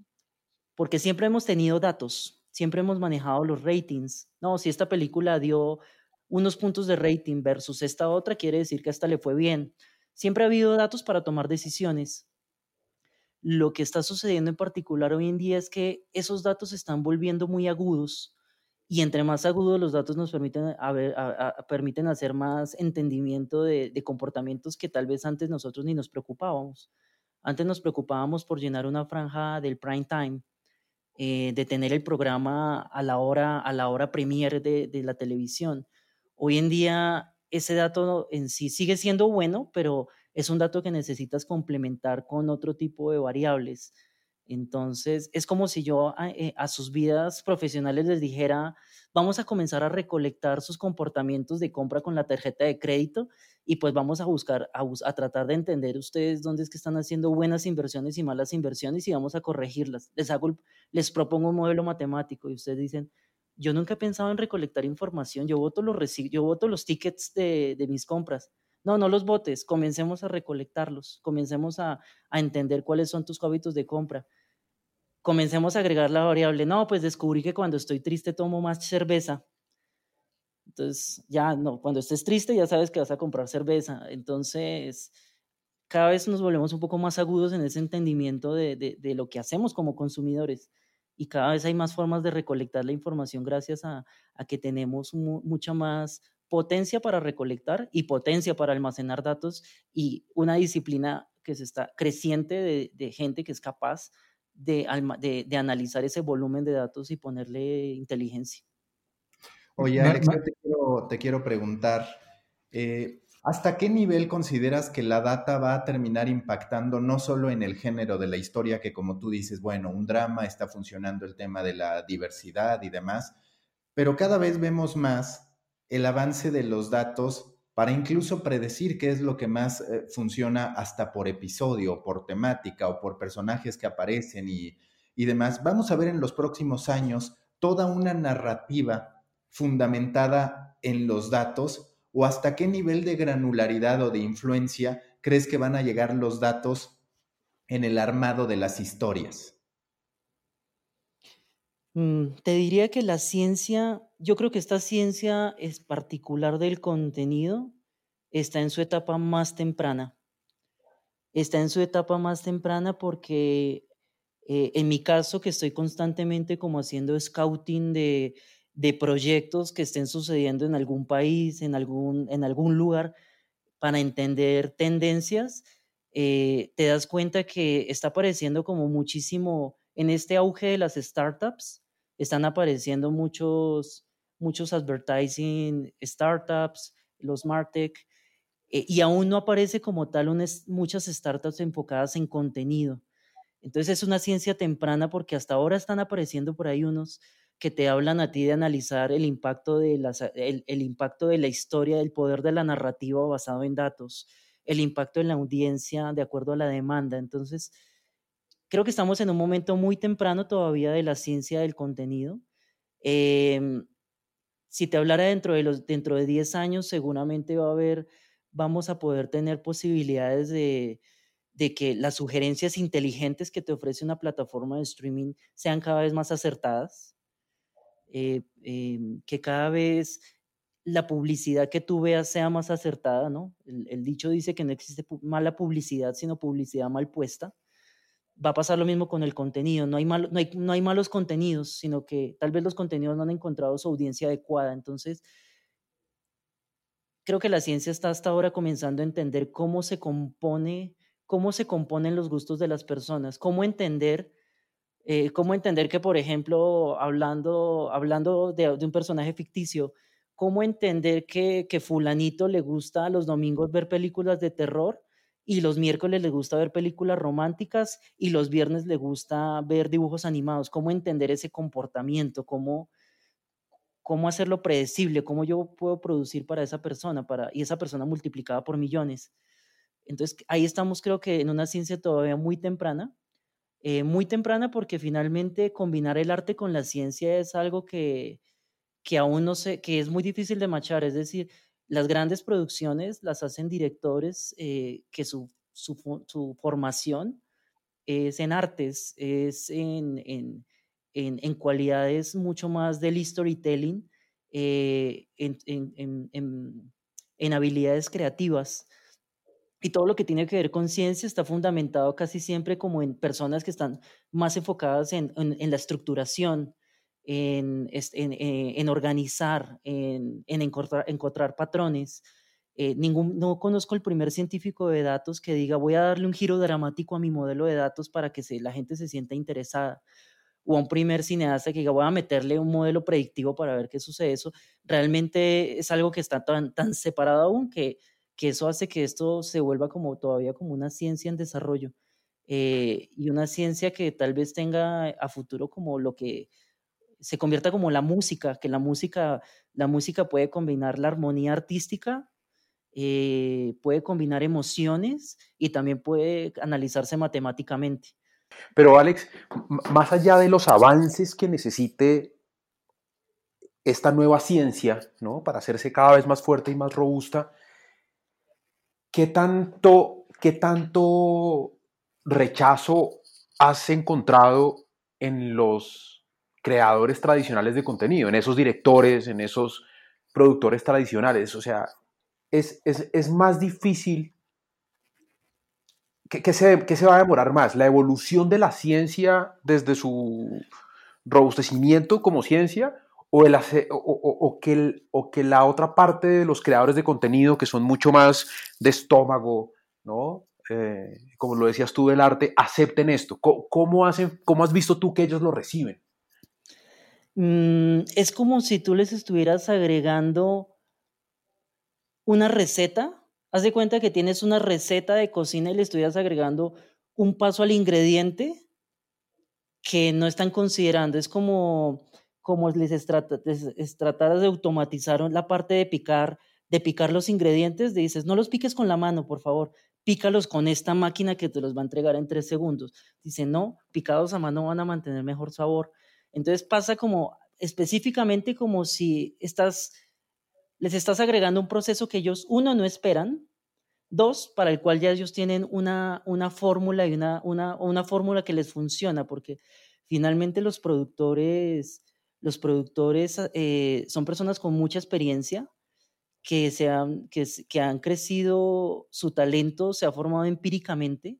porque siempre hemos tenido datos, siempre hemos manejado los ratings. No, si esta película dio unos puntos de rating versus esta otra, quiere decir que hasta le fue bien. Siempre ha habido datos para tomar decisiones. Lo que está sucediendo en particular hoy en día es que esos datos se están volviendo muy agudos y entre más agudos los datos nos permiten, permiten hacer más entendimiento de, comportamientos que tal vez antes nosotros ni nos preocupábamos. Antes nos preocupábamos por llenar una franja del prime time, eh, de tener el programa a la hora, a la hora premier de, de la televisión. Hoy en día ese dato en sí sigue siendo bueno, pero es un dato que necesitas complementar con otro tipo de variables. Entonces, es como si yo a, eh, sus vidas profesionales les dijera, vamos a comenzar a recolectar sus comportamientos de compra con la tarjeta de crédito y pues vamos a buscar, a, a, tratar de entender ustedes dónde es que están haciendo buenas inversiones y malas inversiones y vamos a corregirlas. Les propongo un modelo matemático y ustedes dicen, yo nunca he pensado en recolectar información, yo voto los, tickets de, mis compras. No, no los votes, comencemos a recolectarlos, comencemos a, entender cuáles son tus hábitos de compra. Comencemos a agregar la variable, no, pues descubrí que cuando estoy triste tomo más cerveza. Entonces, ya no, cuando estés triste ya sabes que vas a comprar cerveza. Entonces, cada vez nos volvemos un poco más agudos en ese entendimiento de lo que hacemos como consumidores y cada vez hay más formas de recolectar la información gracias a, que tenemos mucha más potencia para recolectar y potencia para almacenar datos y una disciplina que se está creciente de, gente que es capaz de, de, analizar ese volumen de datos y ponerle inteligencia. Oye, Alex, te quiero, te quiero preguntar, eh, ¿Hasta qué nivel consideras que la data va a terminar impactando no solo en el género de la historia, que como tú dices, bueno, un drama está funcionando el tema de la diversidad y demás, pero cada vez vemos más el avance de los datos para incluso predecir qué es lo que más eh, funciona hasta por episodio, por temática o por personajes que aparecen y, y demás. Vamos a ver en los próximos años toda una narrativa fundamentada en los datos o hasta qué nivel de granularidad o de influencia crees que van a llegar los datos en el armado de las historias? Mm, te diría que la ciencia, yo creo que esta ciencia es particular del contenido, está en su etapa más temprana. Está en su etapa más temprana porque eh, en mi caso, que estoy constantemente como haciendo scouting de de proyectos que estén sucediendo en algún país, en algún, en algún lugar, para entender tendencias, eh, te das cuenta que está apareciendo como muchísimo en este auge de las startups, están apareciendo muchos, muchos advertising startups, los Martech, eh, y aún no aparece como tal muchas startups enfocadas en contenido. Entonces es una ciencia temprana porque hasta ahora están apareciendo por ahí unos, que te hablan a ti de analizar el impacto de, el, impacto de la historia, del poder de la narrativa basado en datos, el impacto en la audiencia de acuerdo a la demanda. Entonces, creo que estamos en un momento muy temprano todavía de la ciencia del contenido. Em, si te hablara dentro de, los, dentro de 10 años, seguramente va a haber, vamos a poder tener posibilidades de, de que las sugerencias inteligentes que te ofrece una plataforma de streaming sean cada vez más acertadas, eh, em, que cada vez la publicidad que tú veas sea más acertada, ¿no? El, dicho dice que no existe mala publicidad, sino publicidad mal puesta. Va a pasar lo mismo con el contenido. No hay, no, hay, malos contenidos, sino que tal vez los contenidos no han encontrado su audiencia adecuada. Entonces, creo que la ciencia está hasta ahora comenzando a entender cómo se compone, cómo se componen los gustos de las personas, cómo entender eh, cómo entender que, por ejemplo, hablando, hablando de, un personaje ficticio, cómo entender que, fulanito le gusta los domingos ver películas de terror y los miércoles le gusta ver películas románticas y los viernes le gusta ver dibujos animados, cómo entender ese comportamiento, cómo, cómo hacerlo predecible, cómo yo puedo producir para esa persona para, y esa persona multiplicada por millones. Entonces, ahí estamos creo que en una ciencia todavía muy temprana, eh, muy temprana porque finalmente combinar el arte con la ciencia es algo que, que aún no sé, que es muy difícil de machar. Es decir, las grandes producciones las hacen directores eh, que su, su, formación es en artes, es en, en, en, en cualidades mucho más del storytelling, eh, en, habilidades creativas. Y todo lo que tiene que ver con ciencia está fundamentado casi siempre como en personas que están más enfocadas en, en, la estructuración, en, eh, en organizar, en, encontrar, encontrar, patrones. Eh, ningún, no conozco el primer científico de datos que diga voy a darle un giro dramático a mi modelo de datos para que se, la gente se sienta interesada. O un primer cineasta que diga voy a meterle un modelo predictivo para ver qué sucede. Eso realmente es algo que está tan, tan separado aún que que eso hace que esto se vuelva como todavía como una ciencia en desarrollo eh, y una ciencia que tal vez tenga a futuro como lo que se convierta como la música, que la música, la música puede combinar la armonía artística, eh, puede combinar emociones y también puede analizarse matemáticamente. Pero Alex, más allá de los avances que necesite esta nueva ciencia, ¿no? Para hacerse cada vez más fuerte y más robusta, ¿qué tanto, qué tanto rechazo has encontrado en los creadores tradicionales de contenido, en esos directores, en esos productores tradicionales? O sea, es, más difícil. ¿Qué, se, ¿Qué se va a demorar más? ¿La evolución de la ciencia desde su robustecimiento como ciencia o, el, o, que o que la otra parte de los creadores de contenido, que son mucho más de estómago, ¿no? Eh, como lo decías tú del arte, acepten esto. ¿Cómo, hacen, cómo has visto tú que ellos lo reciben? Mm, es como si tú les estuvieras agregando una receta. Haz de cuenta que tienes una receta de cocina y le estuvieras agregando un paso al ingrediente que no están considerando. Es como como les, es, de automatizar la parte de picar, de picar los ingredientes, dices, no los piques con la mano, por favor, pícalos con esta máquina que te los va a entregar en tres segundos. Dice, no, picados a mano van a mantener mejor sabor. Entonces pasa como específicamente como si estás, les estás agregando un proceso que ellos, uno, no esperan, dos, para el cual ya ellos tienen una, una fórmula y una, una, una fórmula que les funciona, porque finalmente los productores los productores eh, son personas con mucha experiencia que, se han, que, han crecido, su talento se ha formado empíricamente,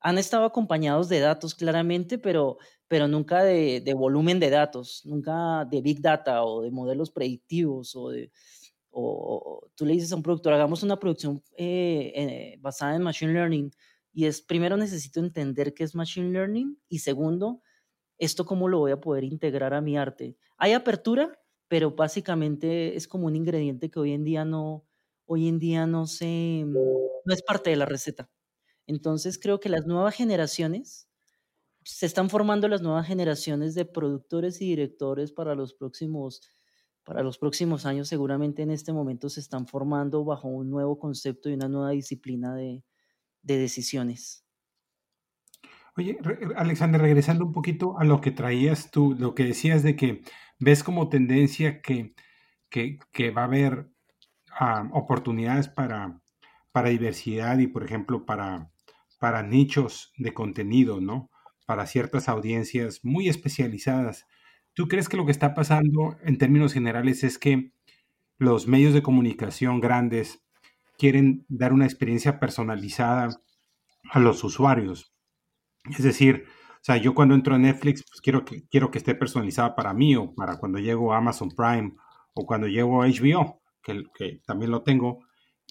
han estado acompañados de datos claramente, pero, pero nunca de, de, volumen de datos, nunca de big data o de modelos predictivos o de... O, tú le dices a un productor, hagamos una producción eh, eh, basada en Machine Learning, y es, primero necesito entender qué es Machine Learning, y segundo, ¿esto cómo lo voy a poder integrar a mi arte? Hay apertura, pero básicamente es como un ingrediente que hoy en día no, hoy en día no se, no es parte de la receta. Entonces creo que las nuevas generaciones, se están formando las nuevas generaciones de productores y directores para los próximos, para los próximos años. Seguramente en este momento se están formando bajo un nuevo concepto y una nueva disciplina de, de decisiones. Oye, Alexander, regresando un poquito a lo que traías tú, lo que decías de que ves como tendencia que, que, va a haber ah, oportunidades para, para diversidad y, por ejemplo, para, para nichos de contenido, ¿no? Para ciertas audiencias muy especializadas. ¿Tú crees que lo que está pasando en términos generales es que los medios de comunicación grandes quieren dar una experiencia personalizada a los usuarios. Es decir, o sea, yo cuando entro a Netflix, pues quiero que, quiero que esté personalizada para mí o para cuando llego a Amazon Prime o cuando llego a HBO, que, también lo tengo,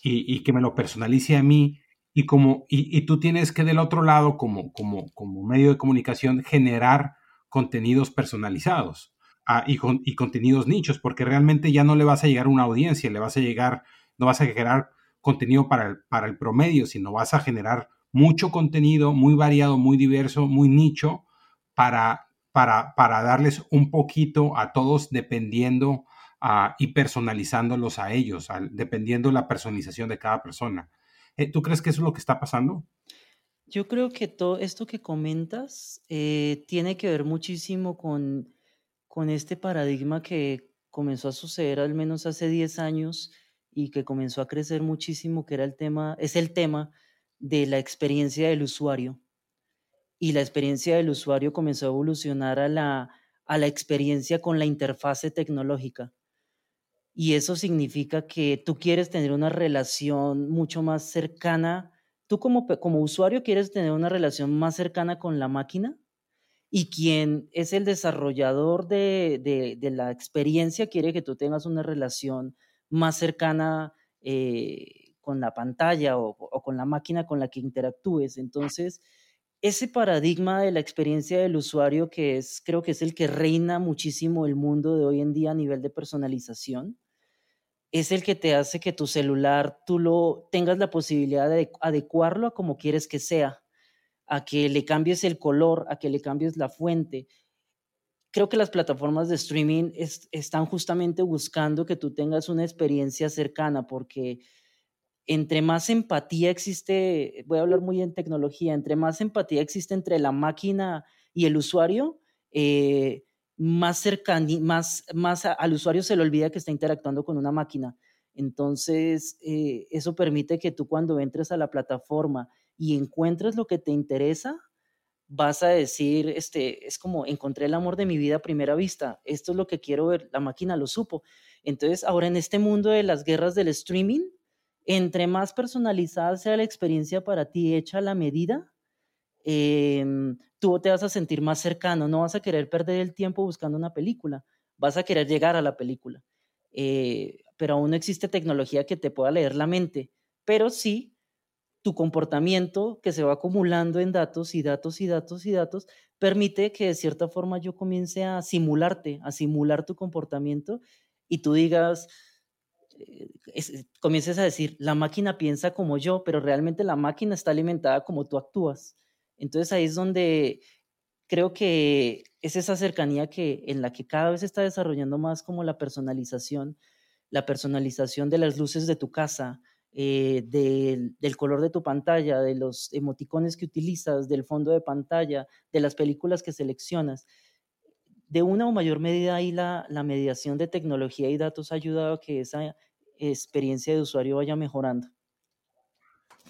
y, que me lo personalice a mí. Y, como, y, tú tienes que del otro lado, como, como, como medio de comunicación, generar contenidos personalizados ah, y, con, y contenidos nichos, porque realmente ya no le vas a llegar a una audiencia, le vas a llegar, no vas a generar contenido para el, para el promedio, sino vas a generar mucho contenido, muy variado, muy diverso, muy nicho, para, para, para darles un poquito a todos dependiendo uh, y personalizándolos a ellos, dependiendo de la personalización de cada persona. Eh, ¿Tú crees que eso es lo que está pasando? Yo creo que todo esto que comentas eh, tiene que ver muchísimo con, con este paradigma que comenzó a suceder al menos hace 10 años y que comenzó a crecer muchísimo, que era el tema, es el tema de la experiencia del usuario. Y la experiencia del usuario comenzó a evolucionar a la, a la experiencia con la interfase tecnológica. Y eso significa que tú quieres tener una relación mucho más cercana tú como, como usuario quieres tener una relación más cercana con la máquina y quien es el desarrollador de, de, la experiencia quiere que tú tengas una relación más cercana eh, con la pantalla o, con la máquina con la que interactúes. Entonces, ese paradigma de la experiencia del usuario que es, creo que es el que reina muchísimo el mundo de hoy en día a nivel de personalización, es el que te hace que tu celular tú lo tengas la posibilidad de adecuarlo a como quieres que sea, a que le cambies el color, a que le cambies la fuente. Creo que las plataformas de streaming están justamente buscando que tú tengas una experiencia cercana porque entre más empatía existe, voy a hablar muy en tecnología, entre más empatía existe entre la máquina y el usuario, eh, más cercano, más, al usuario se le olvida que está interactuando con una máquina. Entonces, eh, eso permite que tú cuando entres a la plataforma y encuentres lo que te interesa, vas a decir, este, es como encontré el amor de mi vida a primera vista, esto es lo que quiero ver, la máquina lo supo. Entonces, ahora en este mundo de las guerras del streaming, entre más personalizada sea la experiencia para ti, hecha a la medida, eh, tú te vas a sentir más cercano, no vas a querer perder el tiempo buscando una película, vas a querer llegar a la película. Eh, pero aún no existe tecnología que te pueda leer la mente, pero sí tu comportamiento que se va acumulando en datos y datos y datos y datos permite que de cierta forma yo comience a simularte, a simular tu comportamiento y tú digas, eh, comiences a decir, la máquina piensa como yo, pero realmente la máquina está alimentada como tú actúas. Entonces ahí es donde creo que es esa cercanía que, en la que cada vez está desarrollando más como la personalización, la personalización de las luces de tu casa, eh, del, del, color de tu pantalla, de los emoticones que utilizas, del fondo de pantalla, de las películas que seleccionas. De una o mayor medida ahí la, la mediación de tecnología y datos ha ayudado a que esa experiencia de usuario vaya mejorando.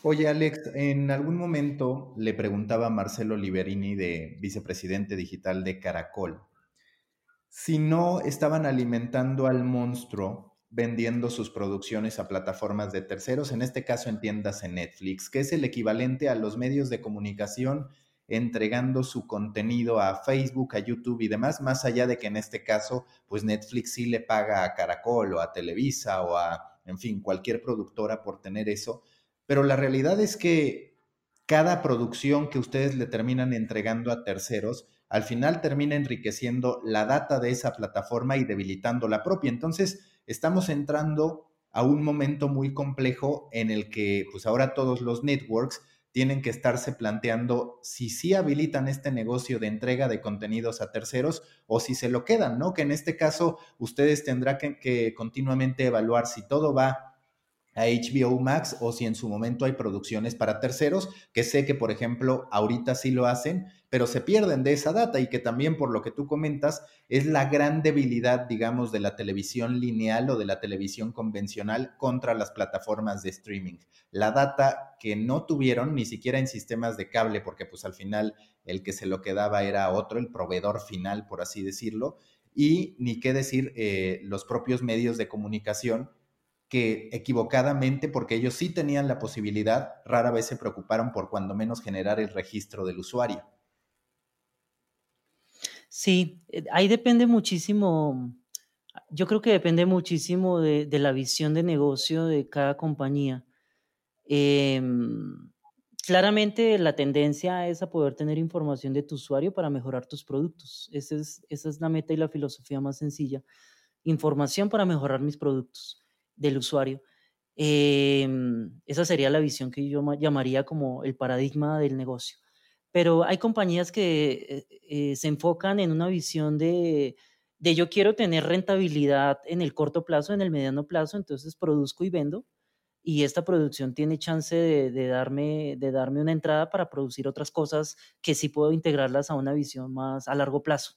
Oye, Alex, en algún momento le preguntaba a Marcelo Liberini, de vicepresidente digital de Caracol, si no estaban alimentando al monstruo vendiendo sus producciones a plataformas de terceros, en este caso en tiendas en Netflix, que es el equivalente a los medios de comunicación entregando su contenido a Facebook, a YouTube y demás, más allá de que en este caso, pues Netflix sí le paga a Caracol o a Televisa o a, en fin, cualquier productora por tener eso, pero la realidad es que cada producción que ustedes le terminan entregando a terceros, al final termina enriqueciendo la data de esa plataforma y debilitando la propia. Entonces, estamos entrando a un momento muy complejo en el que, pues ahora todos los networks tienen que estarse planteando si sí habilitan este negocio de entrega de contenidos a terceros o si se lo quedan, ¿no? Que en este caso ustedes tendrán que, que continuamente evaluar si todo va a HBO Max o si en su momento hay producciones para terceros, que sé que por ejemplo ahorita sí lo hacen, pero se pierden de esa data y que también por lo que tú comentas es la gran debilidad, digamos, de la televisión lineal o de la televisión convencional contra las plataformas de streaming. La data que no tuvieron ni siquiera en sistemas de cable, porque pues al final el que se lo quedaba era otro, el proveedor final, por así decirlo, y ni qué decir eh, los propios medios de comunicación que equivocadamente, porque ellos sí tenían la posibilidad, rara vez se preocuparon por cuando menos generar el registro del usuario. Sí, eh, ahí depende muchísimo, yo creo que depende muchísimo de, la visión de negocio de cada compañía. Em, claramente la tendencia es a poder tener información de tu usuario para mejorar tus productos. Esa es, esa es la meta y la filosofía más sencilla. Información para mejorar mis productos del usuario. Em, esa sería la visión que yo llamaría como el paradigma del negocio. Pero hay compañías que eh, eh, se enfocan en una visión de, de yo quiero tener rentabilidad en el corto plazo, en el mediano plazo, entonces produzco y vendo y esta producción tiene chance de, darme, de darme una entrada para producir otras cosas que sí puedo integrarlas a una visión más a largo plazo.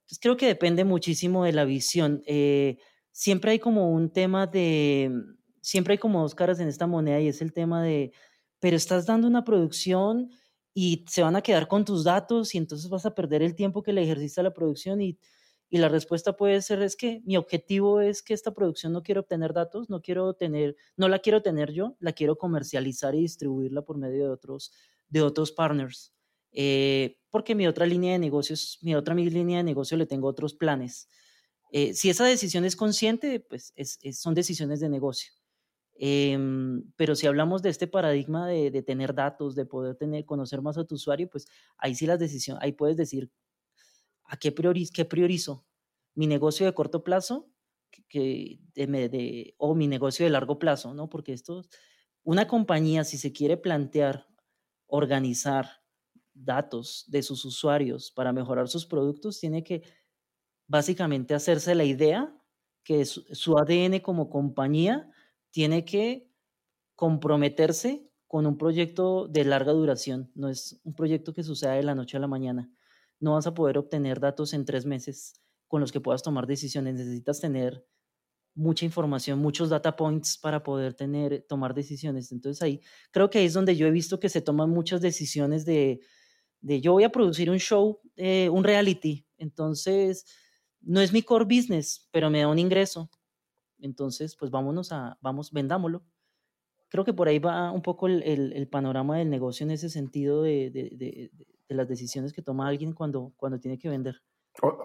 Entonces creo que depende muchísimo de la visión. Eh, siempre hay como un tema de, siempre hay como dos caras en esta moneda y es el tema de, pero estás dando una producción y se van a quedar con tus datos y entonces vas a perder el tiempo que le ejerciste a la producción y, y la respuesta puede ser es que mi objetivo es que esta producción no quiero obtener datos, no quiero tener, no la quiero tener yo, la quiero comercializar y distribuirla por medio de otros, de otros partners. Eh, porque mi otra línea de negocios, mi otra mi línea de negocio le tengo otros planes. Eh, si esa decisión es consciente, pues son decisiones de negocio. Em, pero si hablamos de este paradigma de, tener datos, de poder tener, conocer más a tu usuario, pues ahí sí las decisiones, ahí puedes decir a qué, priorizo, mi negocio de corto plazo o mi negocio de largo plazo, ¿no? Porque esto, una compañía, si se quiere plantear organizar datos de sus usuarios para mejorar sus productos, tiene que básicamente hacerse la idea que su, ADN como compañía tiene que comprometerse con un proyecto de larga duración, no es un proyecto que suceda de la noche a la mañana. No vas a poder obtener datos en tres meses con los que puedas tomar decisiones. Necesitas tener mucha información, muchos data points para poder tener, tomar decisiones. Entonces ahí creo que ahí es donde yo he visto que se toman muchas decisiones de, de yo voy a producir un show, eh, un reality. Entonces, no es mi core business, pero me da un ingreso. Entonces, pues vámonos a, vamos, vendámoslo. Creo que por ahí va un poco el, el, panorama del negocio en ese sentido de, de, de, de, las decisiones que toma alguien cuando, cuando tiene que vender.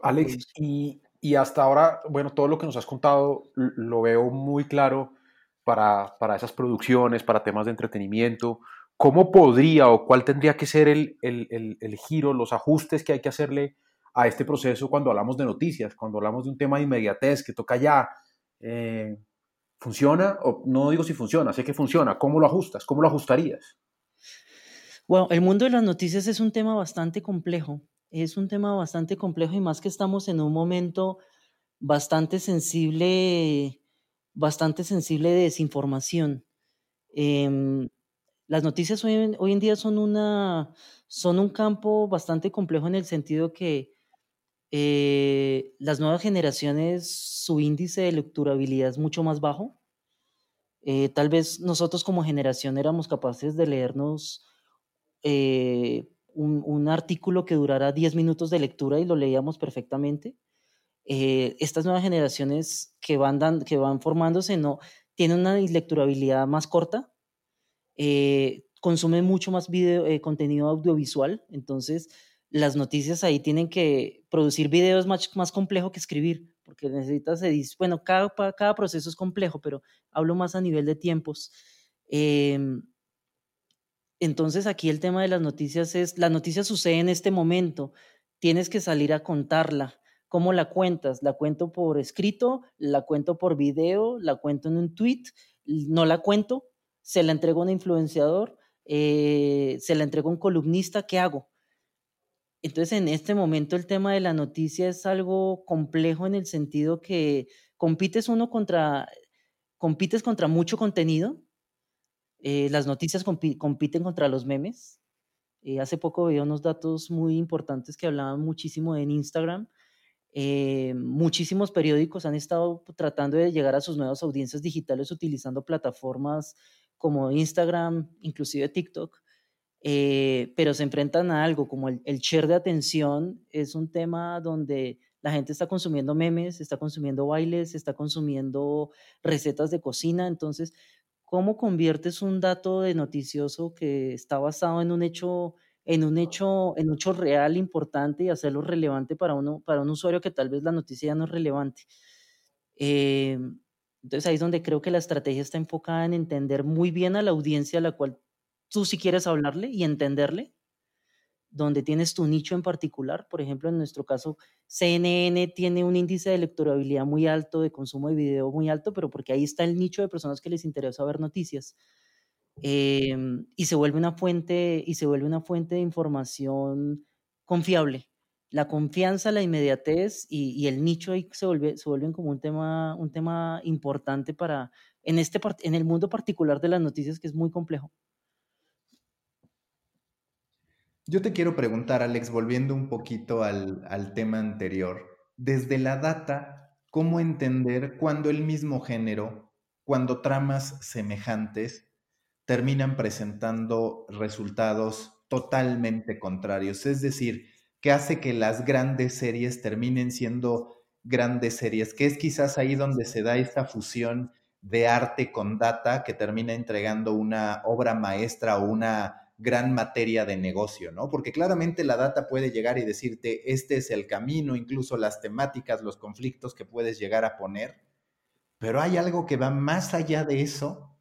Alex, y, y, hasta ahora, bueno, todo lo que nos has contado lo veo muy claro para, para esas producciones, para temas de entretenimiento. ¿Cómo podría o cuál tendría que ser el giro, los ajustes que hay que hacerle a este proceso cuando hablamos de noticias, cuando hablamos de un tema de inmediatez que toca ya. Eh, ¿Funciona? O no digo si funciona, sé que funciona. ¿Cómo lo ajustas? ¿Cómo lo ajustarías? Bueno, el mundo de las noticias es un tema bastante complejo. Es un tema bastante complejo y más que estamos en un momento bastante sensible, bastante sensible de desinformación. Em, las noticias hoy, hoy, en día son, una, son un campo bastante complejo en el sentido que eh, las nuevas generaciones, su índice de lecturabilidad es mucho más bajo. Eh, tal vez nosotros como generación éramos capaces de leernos eh, un, artículo que durara 10 minutos de lectura y lo leíamos perfectamente. estas nuevas generaciones que van, que van formándose no, tienen una lecturabilidad más corta, consumen mucho más video, contenido audiovisual, entonces las noticias ahí tienen que producir videos más, más complejo que escribir, porque necesitas, bueno, cada, cada proceso es complejo, pero hablo más a nivel de tiempos. Em, entonces aquí el tema de las noticias es, la noticia sucede en este momento, tienes que salir a contarla. ¿Cómo la cuentas? ¿La cuento por escrito? ¿La cuento por video? ¿La cuento en un tweet? ¿No la cuento? ¿Se la entrego a un influenciador? Eh, ¿Se la entrego a un columnista? ¿Qué hago? Entonces, en este momento el tema de la noticia es algo complejo en el sentido que compites uno contra, compites contra mucho contenido. Eh, las noticias compiten contra los memes. Eh, hace poco veía unos datos muy importantes que hablaban muchísimo en Instagram. Eh, muchísimos periódicos han estado tratando de llegar a sus nuevas audiencias digitales utilizando plataformas como Instagram, inclusive TikTok, eh, pero se enfrentan a algo como el, el, share de atención es un tema donde La gente está consumiendo memes, está consumiendo bailes, está consumiendo recetas de cocina. Entonces, ¿cómo conviertes un dato de noticioso que está basado en un hecho, en un hecho, en un hecho real importante y hacerlo relevante para uno, para un usuario que tal vez la noticia ya no es relevante? Eh, entonces ahí es donde creo que la estrategia está enfocada en entender muy bien a la audiencia a la cual tú sí quieres hablarle y entenderle donde tienes tu nicho en particular. Por ejemplo, en nuestro caso, CNN tiene un índice de lectorabilidad muy alto, de consumo de video muy alto, pero porque ahí está el nicho de personas que les interesa ver noticias. Em, y se vuelve una fuente y se vuelve una fuente de información confiable. La confianza, la inmediatez y, el nicho ahí se, vuelve, se vuelven como un tema, un tema importante para en, este, en el mundo particular de las noticias que es muy complejo. Yo te quiero preguntar, Alex, volviendo un poquito al, tema anterior, desde la data, ¿cómo entender cuando el mismo género, cuando tramas semejantes, terminan presentando resultados totalmente contrarios? Es decir, ¿qué hace que las grandes series terminen siendo grandes series? Que es quizás ahí donde se da esta fusión de arte con data que termina entregando una obra maestra o una gran materia de negocio, ¿no? Porque claramente la data puede llegar y decirte, este es el camino, incluso las temáticas, los conflictos que puedes llegar a poner, pero hay algo que va más allá de eso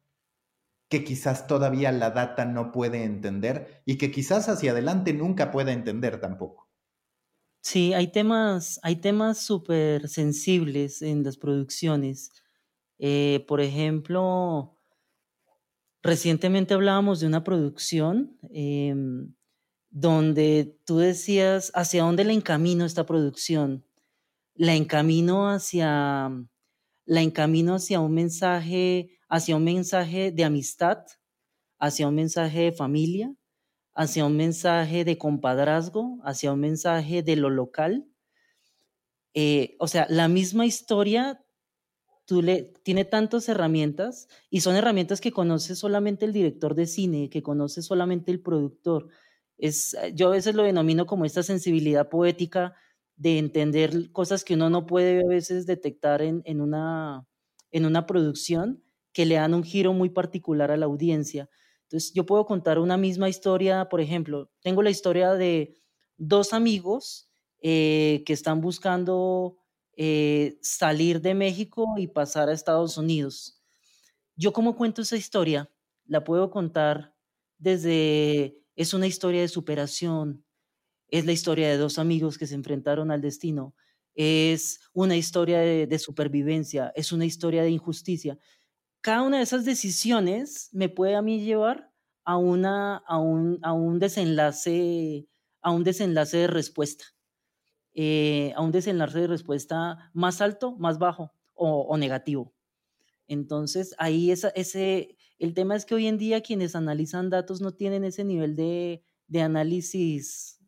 que quizás todavía la data no puede entender y que quizás hacia adelante nunca pueda entender tampoco. Sí, hay temas, hay temas súper sensibles en las producciones. Eh, por ejemplo, Recientemente hablábamos de una producción em, donde tú decías, ¿hacia dónde la encamino esta producción? La encamino hacia, la encamino hacia un mensaje, hacia un mensaje de amistad, hacia un mensaje de familia, hacia un mensaje de compadrazgo, hacia un mensaje de lo local. Eh, o sea, la misma historia tiene tantas herramientas y son herramientas que conoce solamente el director de cine, que conoce solamente el productor. Es, eh, yo a veces lo denomino como esta sensibilidad poética de entender cosas que uno no puede a veces detectar en, en, una, en una producción que le dan un giro muy particular a la audiencia. Entonces, yo puedo contar una misma historia, por ejemplo, tengo la historia de dos amigos eh, que están buscando eh, salir de México y pasar a Estados Unidos. Yo como cuento esa historia, la puedo contar desde, es una historia de superación, es la historia de dos amigos que se enfrentaron al destino, es una historia de, supervivencia, es una historia de injusticia. Cada una de esas decisiones me puede a mí llevar a, una, a, un, a un desenlace a un desenlace de respuesta. Eh, a un desenlace de respuesta más alto, más bajo o, negativo. Entonces, ahí esa, ese, el tema es que hoy en día quienes analizan datos no tienen ese nivel de, de análisis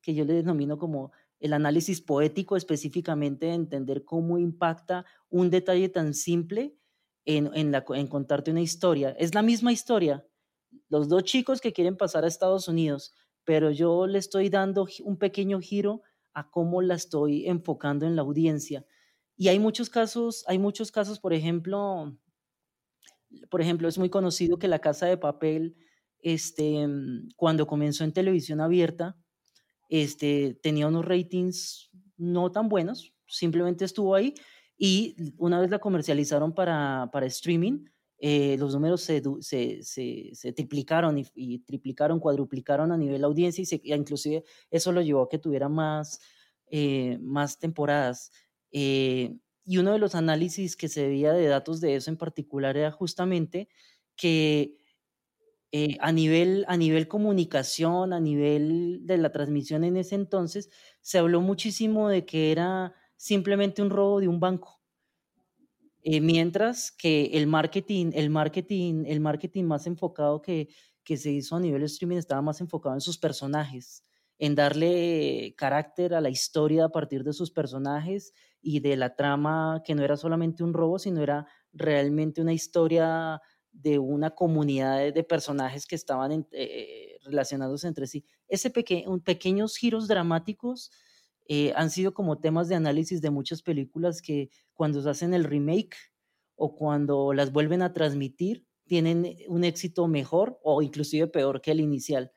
que yo le denomino como el análisis poético específicamente de entender cómo impacta un detalle tan simple en, en, la, en contarte una historia. Es la misma historia. Los dos chicos que quieren pasar a Estados Unidos, pero yo le estoy dando un pequeño giro a cómo la estoy enfocando en la audiencia. Y hay muchos casos, hay muchos casos, por ejemplo, por ejemplo, es muy conocido que La Casa de Papel, este, cuando comenzó en televisión abierta, este, tenía unos ratings no tan buenos, simplemente estuvo ahí y una vez la comercializaron para, para streaming, eh, los números se, se, se, triplicaron y, triplicaron, cuadruplicaron a nivel audiencia y se, inclusive eso lo llevó a que tuviera más, eh, más temporadas. Eh, y uno de los análisis que se veía de datos de eso en particular era justamente que a, nivel, a nivel comunicación, a nivel de la transmisión en ese entonces, se habló muchísimo de que era simplemente un robo de un banco eh, mientras que el marketing, el marketing, el marketing más enfocado que, que se hizo a nivel streaming estaba más enfocado en sus personajes, en darle carácter a la historia a partir de sus personajes y de la trama que no era solamente un robo, sino era realmente una historia de una comunidad de, personajes que estaban eh, relacionados entre sí. Ese pequeños giros dramáticos eh, han sido como temas de análisis de muchas películas que cuando se hacen el remake o cuando las vuelven a transmitir, tienen un éxito mejor o inclusive peor que el inicial.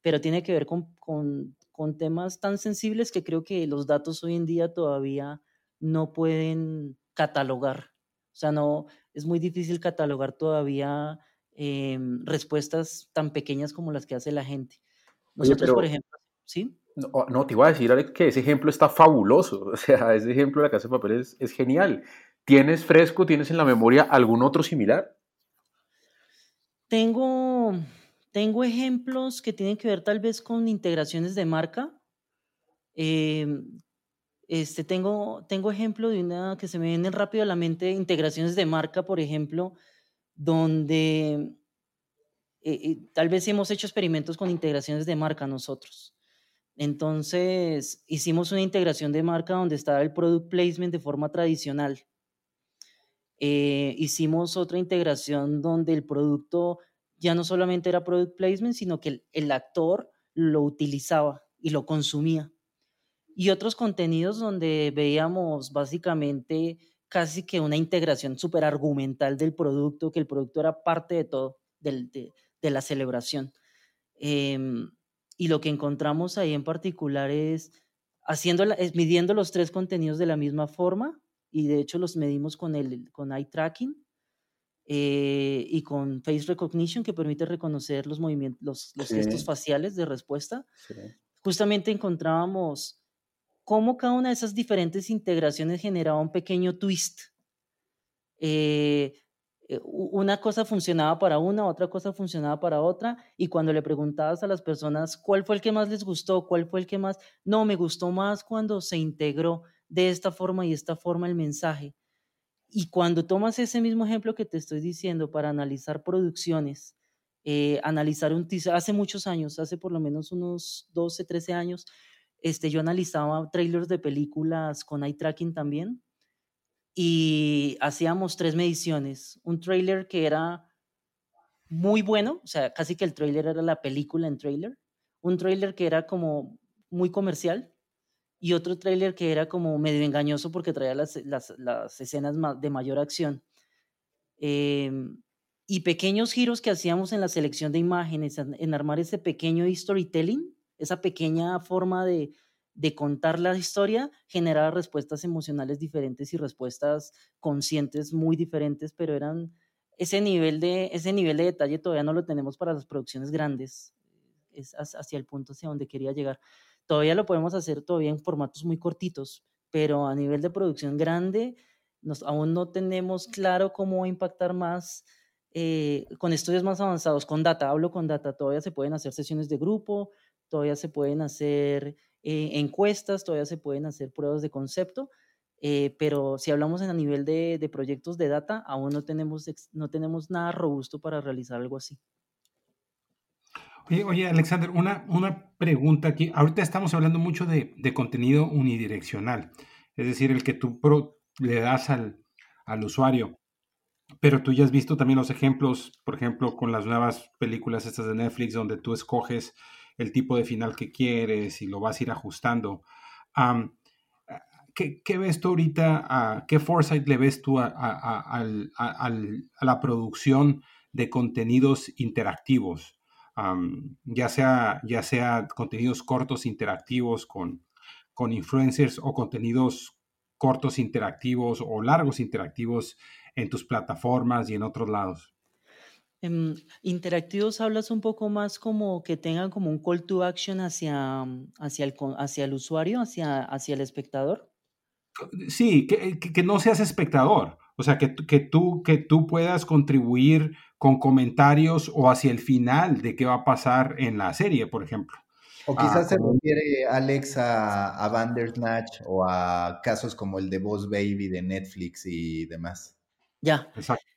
Pero tiene que ver con, con, con temas tan sensibles que creo que los datos hoy en día todavía no pueden catalogar. O sea, no, es muy difícil catalogar todavía em, respuestas tan pequeñas como las que hace la gente. Nosotros, por ejemplo, ¿sí? No, no, te iba a decir, Alex, que ese ejemplo está fabuloso. O sea, ese ejemplo de la casa de papel es, es genial. ¿Tienes fresco, tienes en la memoria algún otro similar? Tengo, tengo ejemplos que tienen que ver tal vez con integraciones de marca. Em, este, tengo, tengo ejemplo de una que se me viene rápido a la mente, integraciones de marca, por ejemplo, donde eh, eh, tal vez hemos hecho experimentos con integraciones de marca nosotros. Entonces, hicimos una integración de marca donde estaba el product placement de forma tradicional. Eh, hicimos otra integración donde el producto ya no solamente era product placement, sino que el actor lo utilizaba y lo consumía y otros contenidos donde veíamos básicamente casi que una integración súper argumental del producto, que el producto era parte de todo, de, la celebración. Em, y lo que encontramos ahí en particular es, haciendo es midiendo los tres contenidos de la misma forma, y de hecho los medimos con, el, con eye tracking eh, y con face recognition, que permite reconocer los movimientos, los, gestos faciales de respuesta. Justamente encontrábamos cómo cada una de esas diferentes integraciones generaba un pequeño twist. Eh, una cosa funcionaba para una, otra cosa funcionaba para otra, y cuando le preguntabas a las personas cuál fue el que más les gustó, cuál fue el que más, no, me gustó más cuando se integró de esta forma y esta forma el mensaje. Y cuando tomas ese mismo ejemplo que te estoy diciendo para analizar producciones, eh, analizar un teaser, hace muchos años, hace por lo menos unos 12, 13 años, este, yo analizaba trailers de películas con eye tracking también y hacíamos tres mediciones. Un trailer que era muy bueno, o sea, casi que el trailer era la película en trailer. Un trailer que era como muy comercial y otro trailer que era como medio engañoso porque traía las, las, escenas de mayor acción. Em, y pequeños giros que hacíamos en la selección de imágenes, en armar ese pequeño storytelling esa pequeña forma de, contar la historia generaba respuestas emocionales diferentes y respuestas conscientes muy diferentes, pero eran ese nivel de, ese nivel de detalle todavía no lo tenemos para las producciones grandes. Es hacia el punto hacia donde quería llegar. Todavía lo podemos hacer todavía en formatos muy cortitos, pero a nivel de producción grande nos, aún no tenemos claro cómo impactar más eh, con estudios más avanzados, con data, hablo con data, todavía se pueden hacer sesiones de grupo, todavía se pueden hacer eh, encuestas, todavía se pueden hacer pruebas de concepto, eh, pero si hablamos en a nivel de, proyectos de data, aún no tenemos, no tenemos nada robusto para realizar algo así. Oye, oye Alexander, una, una pregunta aquí. Ahorita estamos hablando mucho de, contenido unidireccional, es decir, el que tú le das al, al usuario. Pero tú ya has visto también los ejemplos, por ejemplo, con las nuevas películas estas de Netflix, donde tú escoges el tipo de final que quieres y lo vas a ir ajustando. ¿qué, ves tú ahorita? ¿Qué foresight le ves tú a, la producción de contenidos interactivos? ya, sea, ya sea contenidos cortos interactivos con, con influencers o contenidos cortos interactivos o largos interactivos en tus plataformas y en otros lados. Em, interactivos hablas un poco más como que tengan como un call to action hacia, mm, hacia, el, hacia el usuario, hacia, hacia el espectador. Sí, que, que, no seas espectador. O sea, que, que, tú, que tú puedas contribuir con comentarios o hacia el final de qué va a pasar en la serie, por ejemplo. O ah, quizás se refiere Alex a, a Bandersnatch o a casos como el de Boss Baby de Netflix y demás. Ya. Exacto.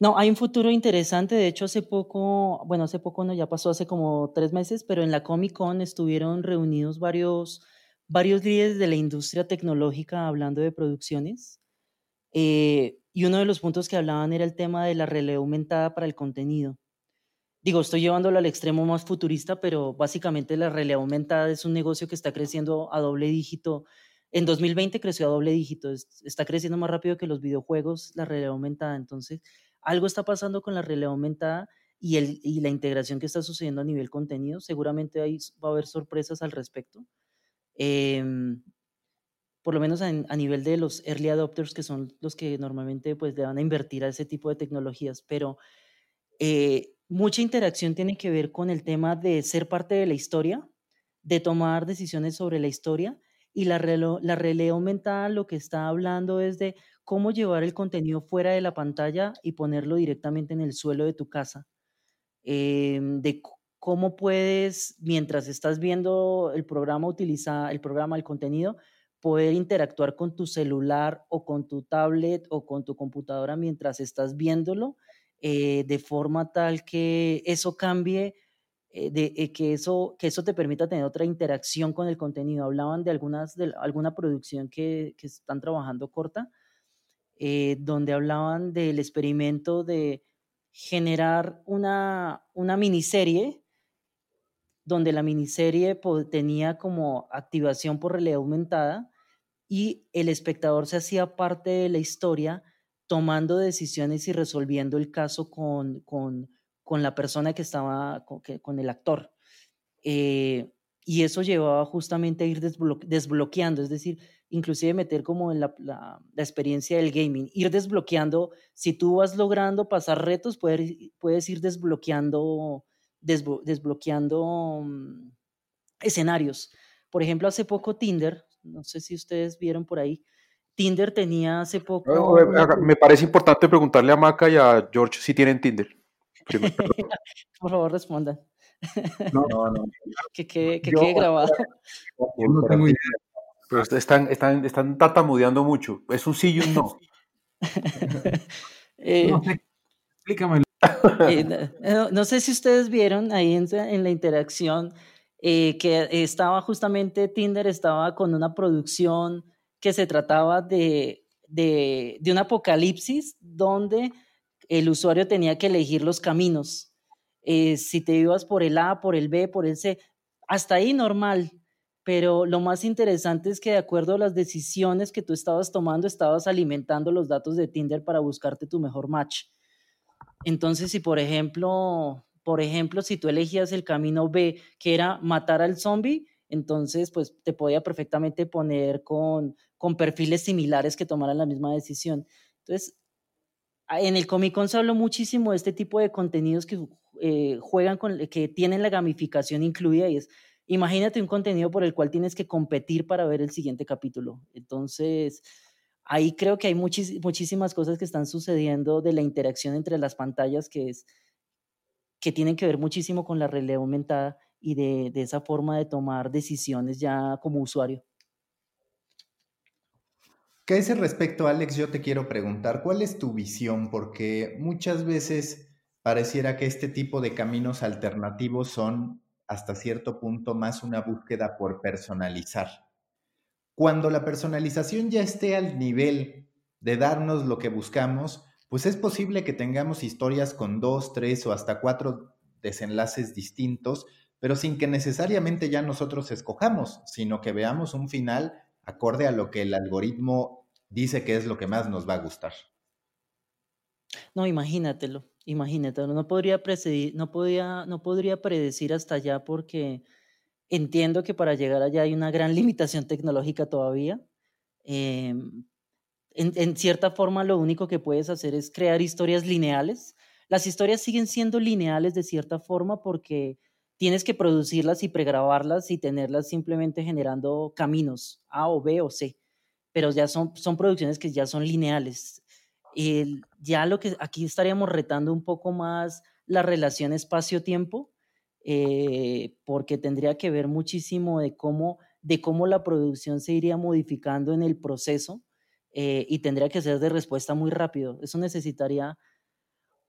No, hay un futuro interesante. De hecho, hace poco, bueno, hace poco no, ya pasó hace como tres meses, pero en la Comic Con estuvieron reunidos varios, varios líderes de la industria tecnológica hablando de producciones. Eh, y uno de los puntos que hablaban era el tema de la realidad aumentada para el contenido. digo, estoy llevándolo al extremo más futurista, pero básicamente la realidad aumentada es un negocio que está creciendo a doble dígito. En 2020 creció a doble dígito, está creciendo más rápido que los videojuegos, la realidad aumentada. Entonces, algo está pasando con la realidad aumentada y, el, y la integración que está sucediendo a nivel contenido. Seguramente ahí va a haber sorpresas al respecto. Em, por lo menos a, nivel de los early adopters, que son los que normalmente pues, le van a invertir a ese tipo de tecnologías, pero eh, mucha interacción tiene que ver con el tema de ser parte de la historia, de tomar decisiones sobre la historia, y la, la realidad aumentada lo que está hablando es de cómo llevar el contenido fuera de la pantalla y ponerlo directamente en el suelo de tu casa, em, de cómo puedes, mientras estás viendo el programa, utilizar el programa, el contenido, poder interactuar con tu celular o con tu tablet o con tu computadora mientras estás viéndolo, eh, de forma tal que eso cambie, eh, de, eh, que, eso, que eso te permita tener otra interacción con el contenido. Hablaban de, algunas, de alguna producción que, que están trabajando corta, donde hablaban del experimento de generar una, una miniserie donde la miniserie tenía como activación por realidad aumentada y el espectador se hacía parte de la historia tomando decisiones y resolviendo el caso con, con, con la persona que estaba, con, con el actor. Eh, y eso llevaba justamente a ir desbloqueando, es decir, inclusive meter como en la, la, experiencia del gaming, ir desbloqueando, si tú vas logrando pasar retos, puedes, puedes ir desbloqueando desbloqueando mm, escenarios. Por ejemplo, hace poco Tinder, no sé si ustedes vieron por ahí, Tinder tenía hace poco... Me parece importante preguntarle a Maca y a George si tienen Tinder. por favor, respondan. No, no, no. que quede, grabado. No tengo idea. Pero están, están, están tatamudeando mucho. Es un sí y un no. eh, explícame eh, no, sé si ustedes vieron ahí en, la interacción eh, que estaba justamente Tinder, estaba con una producción que se trataba de, de, de un apocalipsis donde el usuario tenía que elegir los caminos. Eh, si te ibas por el A, por el B, por el C, hasta ahí normal. Pero lo más interesante es que de acuerdo a las decisiones que tú estabas tomando, estabas alimentando los datos de Tinder para buscarte tu mejor match. Entonces, si por ejemplo, por ejemplo, si tú elegías el camino B, que era matar al zombie, entonces pues te podía perfectamente poner con, con perfiles similares que tomaran la misma decisión. Entonces, en el Comic Con se habló muchísimo de este tipo de contenidos que eh, juegan con, que tienen la gamificación incluida y es, imagínate un contenido por el cual tienes que competir para ver el siguiente capítulo. Entonces, ahí creo que hay muchísimas cosas que están sucediendo de la interacción entre las pantallas que, es, que tienen que ver muchísimo con la realidad aumentada y de, esa forma de tomar decisiones ya como usuario. Que a ese respecto, Alex, yo te quiero preguntar, ¿cuál es tu visión? Porque muchas veces pareciera que este tipo de caminos alternativos son hasta cierto punto más una búsqueda por personalizar. Cuando la personalización ya esté al nivel de darnos lo que buscamos, pues es posible que tengamos historias con dos, tres o hasta cuatro desenlaces distintos, pero sin que necesariamente ya nosotros escojamos, sino que veamos un final acorde a lo que el algoritmo dice que es lo que más nos va a gustar. No, imagínatelo, imagínatelo. No podría, no, podría, no podría predecir hasta allá porque Entiendo que para llegar allá hay una gran limitación tecnológica todavía. Em, en, cierta forma, lo único que puedes hacer es crear historias lineales. Las historias siguen siendo lineales de cierta forma porque tienes que producirlas y pregrabarlas y tenerlas simplemente generando caminos A o B o C, pero ya son, son producciones que ya son lineales. Ya lo que aquí estaríamos retando un poco más la relación espacio-tiempo, eh, porque tendría que ver muchísimo de cómo, de cómo la producción se iría modificando en el proceso eh, y tendría que ser de respuesta muy rápido. Eso necesitaría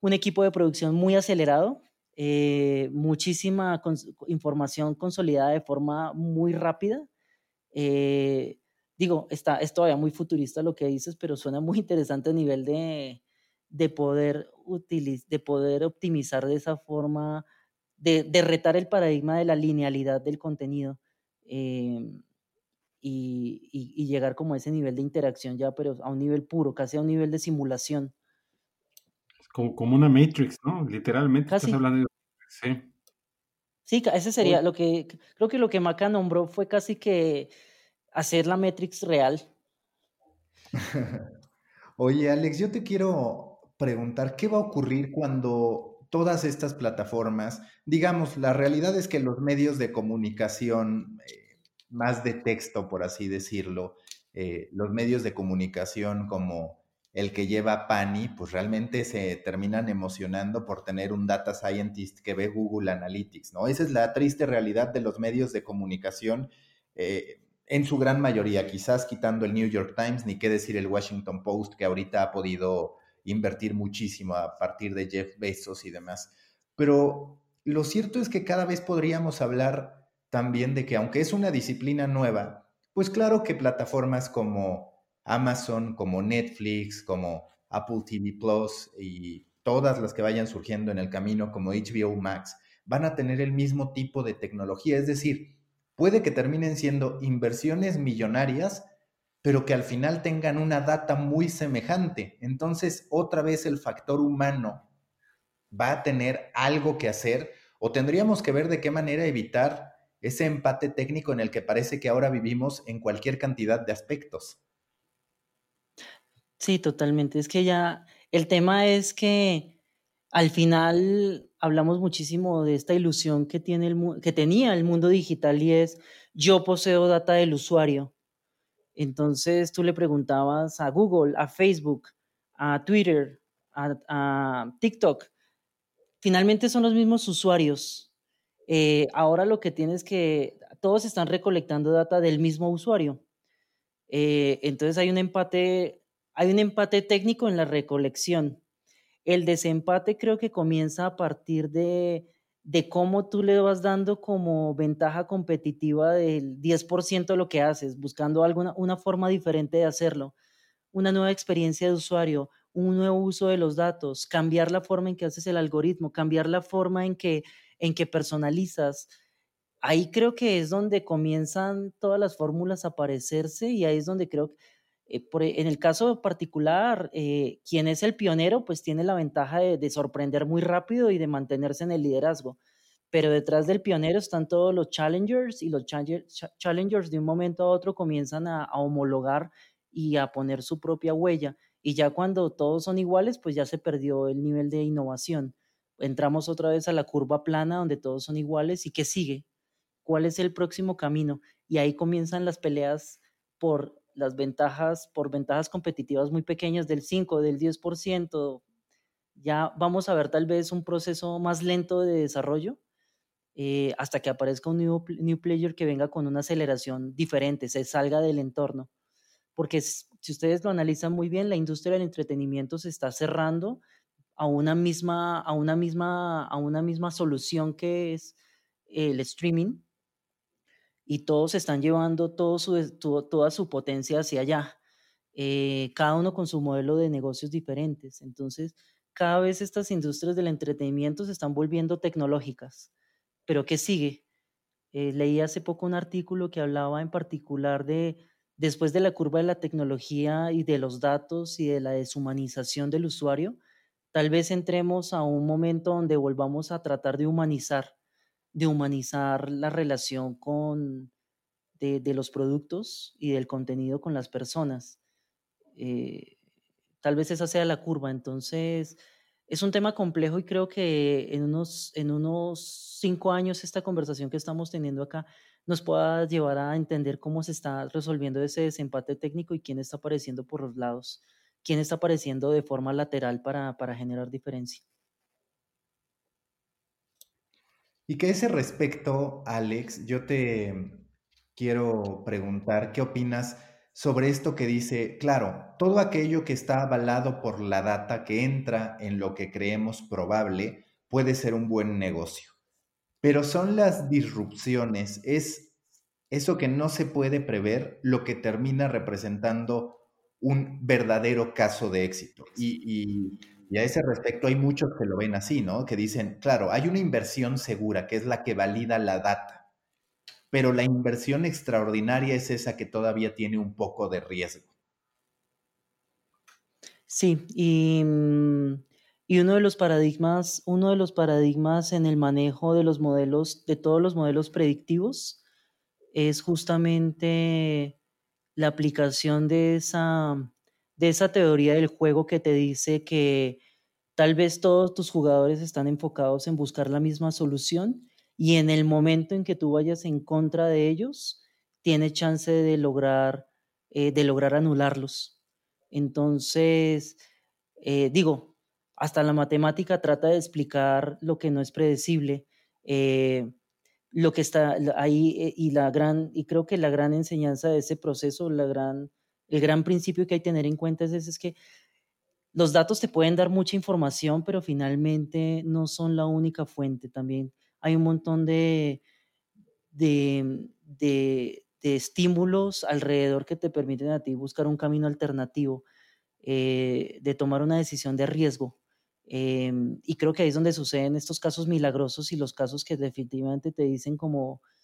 un equipo de producción muy acelerado, eh, muchísima información consolidada de forma muy rápida. Digo, está, es todavía muy futurista lo que dices, pero suena muy interesante a nivel de, de poder, de poder optimizar de esa forma, de, retar el paradigma de la linealidad del contenido. Em, y, llegar como a ese nivel de interacción ya, pero a un nivel puro, casi a un nivel de simulación. Como, como una Matrix, ¿no? Literalmente casi. estás hablando de... Sí. Sí, ese sería lo que, creo que lo que Maca nombró fue casi que hacer la Matrix real. Oye, Alex, yo te quiero preguntar, ¿qué va a ocurrir cuando todas estas plataformas, digamos, la realidad es que los medios de comunicación eh, más de texto, por así decirlo, eh, los medios de comunicación como el que lleva Pani, pues realmente se terminan emocionando por tener un data scientist que ve Google Analytics, ¿no? Esa es la triste realidad de los medios de comunicación eh, en su gran mayoría, quizás quitando el New York Times, ni qué decir el Washington Post, que ahorita ha podido invertir muchísimo a partir de Jeff Bezos y demás. Pero lo cierto es que cada vez podríamos hablar también de que aunque es una disciplina nueva, pues claro que plataformas como Amazon, como Netflix, como Apple TV Plus y todas las que vayan surgiendo en el camino como HBO Max, van a tener el mismo tipo de tecnología. Es decir, puede que terminen siendo inversiones millonarias, pero que al final tengan una data muy semejante. Entonces, otra vez el factor humano va a tener algo que hacer o tendríamos que ver de qué manera evitar ese empate técnico en el que parece que ahora vivimos en cualquier cantidad de aspectos. Sí, totalmente. Es que ya el tema es que al final hablamos muchísimo de esta ilusión que, tiene el, que tenía el mundo digital y es yo poseo data del usuario. Entonces tú le preguntabas a Google, a Facebook, a Twitter, a, TikTok. Finalmente son los mismos usuarios. Eh, ahora lo que tienes que, todos están recolectando data del mismo usuario. Eh, entonces hay un empate hay un empate técnico en la recolección. El desempate creo que comienza a partir de, cómo tú le vas dando como ventaja competitiva del 10% de lo que haces, buscando alguna una forma diferente de hacerlo, una nueva experiencia de usuario, un nuevo uso de los datos, cambiar la forma en que haces el algoritmo, cambiar la forma en que, en que personalizas. Ahí creo que es donde comienzan todas las fórmulas a aparecerse y ahí es donde creo que eh, e, en el caso particular, eh, quien es el pionero, pues tiene la ventaja de, sorprender muy rápido y de mantenerse en el liderazgo. Pero detrás del pionero están todos los challengers y los challengers de un momento a otro comienzan a, homologar y a poner su propia huella. Y ya cuando todos son iguales, pues ya se perdió el nivel de innovación. Entramos otra vez a la curva plana donde todos son iguales y ¿qué sigue? ¿Cuál es el próximo camino? Y ahí comienzan las peleas por las ventajas por ventajas competitivas muy pequeñas del 5, del 10%, ya vamos a ver tal vez un proceso más lento de desarrollo eh, hasta que aparezca un new, new player que venga con una aceleración diferente, se salga del entorno. Porque si ustedes lo analizan muy bien, la industria del entretenimiento se está cerrando a una misma, a una misma, a una misma solución que es el streaming, y todos están llevando toda su potencia hacia allá, eh, cada uno con su modelo de negocios diferentes. Entonces, cada vez estas industrias del entretenimiento se están volviendo tecnológicas. Pero ¿qué sigue? Eh, leí hace poco un artículo que hablaba en particular de después de la curva de la tecnología y de los datos y de la deshumanización del usuario, tal vez entremos a un momento donde volvamos a tratar de humanizar de humanizar la relación con, de, los productos y del contenido con las personas. Eh, tal vez esa sea la curva. Entonces, es un tema complejo y creo que en unos, en unos cinco años esta conversación que estamos teniendo acá nos pueda llevar a entender cómo se está resolviendo ese desempate técnico y quién está apareciendo por los lados, quién está apareciendo de forma lateral para, para generar diferencia. Y que ese respecto, Alex, yo te quiero preguntar, ¿qué opinas sobre esto que dice, claro, todo aquello que está avalado por la data que entra en lo que creemos probable puede ser un buen negocio? Pero son las disrupciones, es eso que no se puede prever lo que termina representando un verdadero caso de éxito. Y, Y a ese respecto hay muchos que lo ven así, ¿no? Que dicen, claro, hay una inversión segura, que es la que valida la data, pero la inversión extraordinaria es esa que todavía tiene un poco de riesgo. Sí, y, mm, y uno de los paradigmas, uno de los paradigmas en el manejo de los modelos, de todos los modelos predictivos, es justamente la aplicación de esa, de esa teoría del juego que te dice que tal vez todos tus jugadores están enfocados en buscar la misma solución y en el momento en que tú vayas en contra de ellos, tiene chance de lograr, eh, de lograr anularlos. Entonces, eh, digo, hasta la matemática trata de explicar lo que no es predecible. Eh, lo que está ahí y la gran y creo que la gran enseñanza de ese proceso, la gran el gran principio que hay que tener en cuenta es, es que los datos te pueden dar mucha información, pero finalmente no son la única fuente. También hay un montón de, de, de, estímulos alrededor que te permiten a ti buscar un camino alternativo, eh, de tomar una decisión de riesgo. Em, y creo que ahí es donde suceden estos casos milagrosos y los casos que definitivamente te dicen como eh,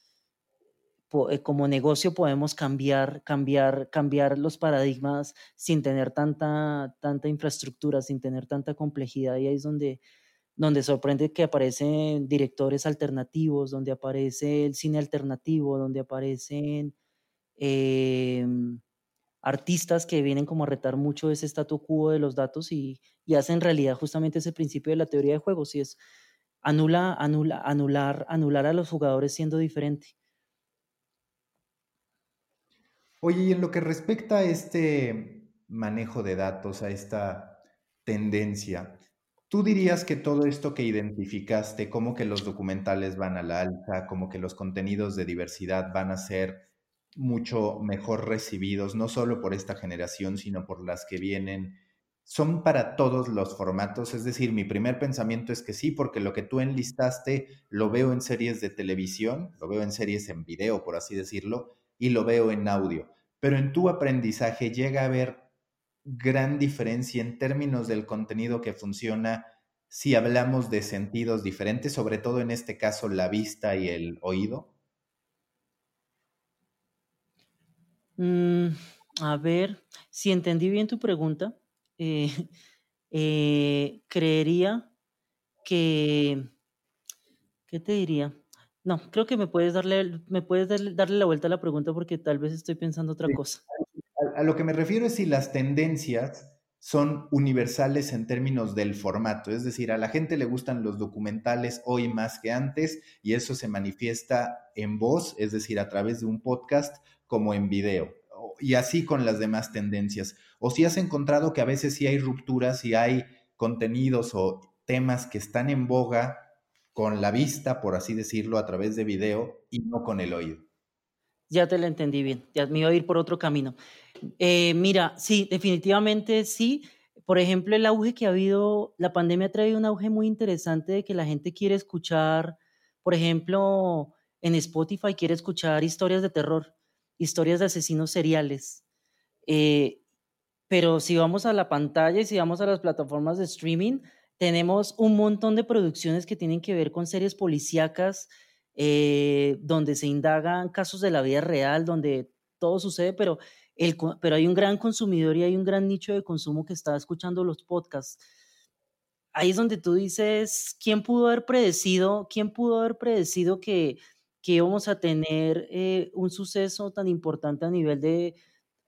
como negocio podemos cambiar, cambiar, cambiar los paradigmas sin tener tanta, tanta infraestructura, sin tener tanta complejidad. Y ahí es donde, donde sorprende que aparecen directores alternativos, donde aparece el cine alternativo, donde aparecen em, artistas que vienen como a retar mucho ese statu quo de los datos y, y hacen realidad justamente ese principio de la teoría de juegos, y es anula, anular, anular a los jugadores siendo diferente. Oye, y en lo que respecta a este manejo de datos, a esta tendencia, ¿tú dirías que todo esto que identificaste, como que los documentales van a la alza, como que los contenidos de diversidad van a ser mucho mejor recibidos, no solo por esta generación, sino por las que vienen, son para todos los formatos? Es decir, mi primer pensamiento es que sí, porque lo que tú enlistaste lo veo en series de televisión, lo veo en series en video, por así decirlo, y lo veo en audio. Pero en tu aprendizaje llega a haber gran diferencia en términos del contenido que funciona si hablamos de sentidos diferentes, sobre todo en este caso la vista y el oído? Mm, a ver, si entendí bien tu pregunta, eh, eh, creería que, ¿qué te diría? No, creo que me puedes darle, me puedes darle, la vuelta a la pregunta porque tal vez estoy pensando otra cosa. A, lo que me refiero es si las tendencias son universales en términos del formato, es decir, a la gente le gustan los documentales hoy más que antes y eso se manifiesta en voz, es decir, a través de un podcast como en video y así con las demás tendencias. O si has encontrado que a veces sí hay rupturas y hay contenidos o temas que están en boga con la vista, por así decirlo, a través de video y no con el oído. Ya te lo entendí bien, ya me iba a ir por otro camino. Eh, mira, sí, definitivamente sí. Por ejemplo, el auge que ha habido, la pandemia ha traído un auge muy interesante de que la gente quiere escuchar, por ejemplo, en Spotify quiere escuchar historias de terror, historias de asesinos seriales. Eh, pero si vamos a la pantalla y si vamos a las plataformas de streaming, tenemos un montón de producciones que tienen que ver con series policíacas, eh, donde se indagan casos de la vida real, donde todo sucede, pero, el, pero hay un gran consumidor y hay un gran nicho de consumo que está escuchando los podcasts. Ahí es donde tú dices, ¿quién pudo haber predecido, quién pudo haber predecido que, que íbamos a tener eh, un suceso tan importante a nivel de,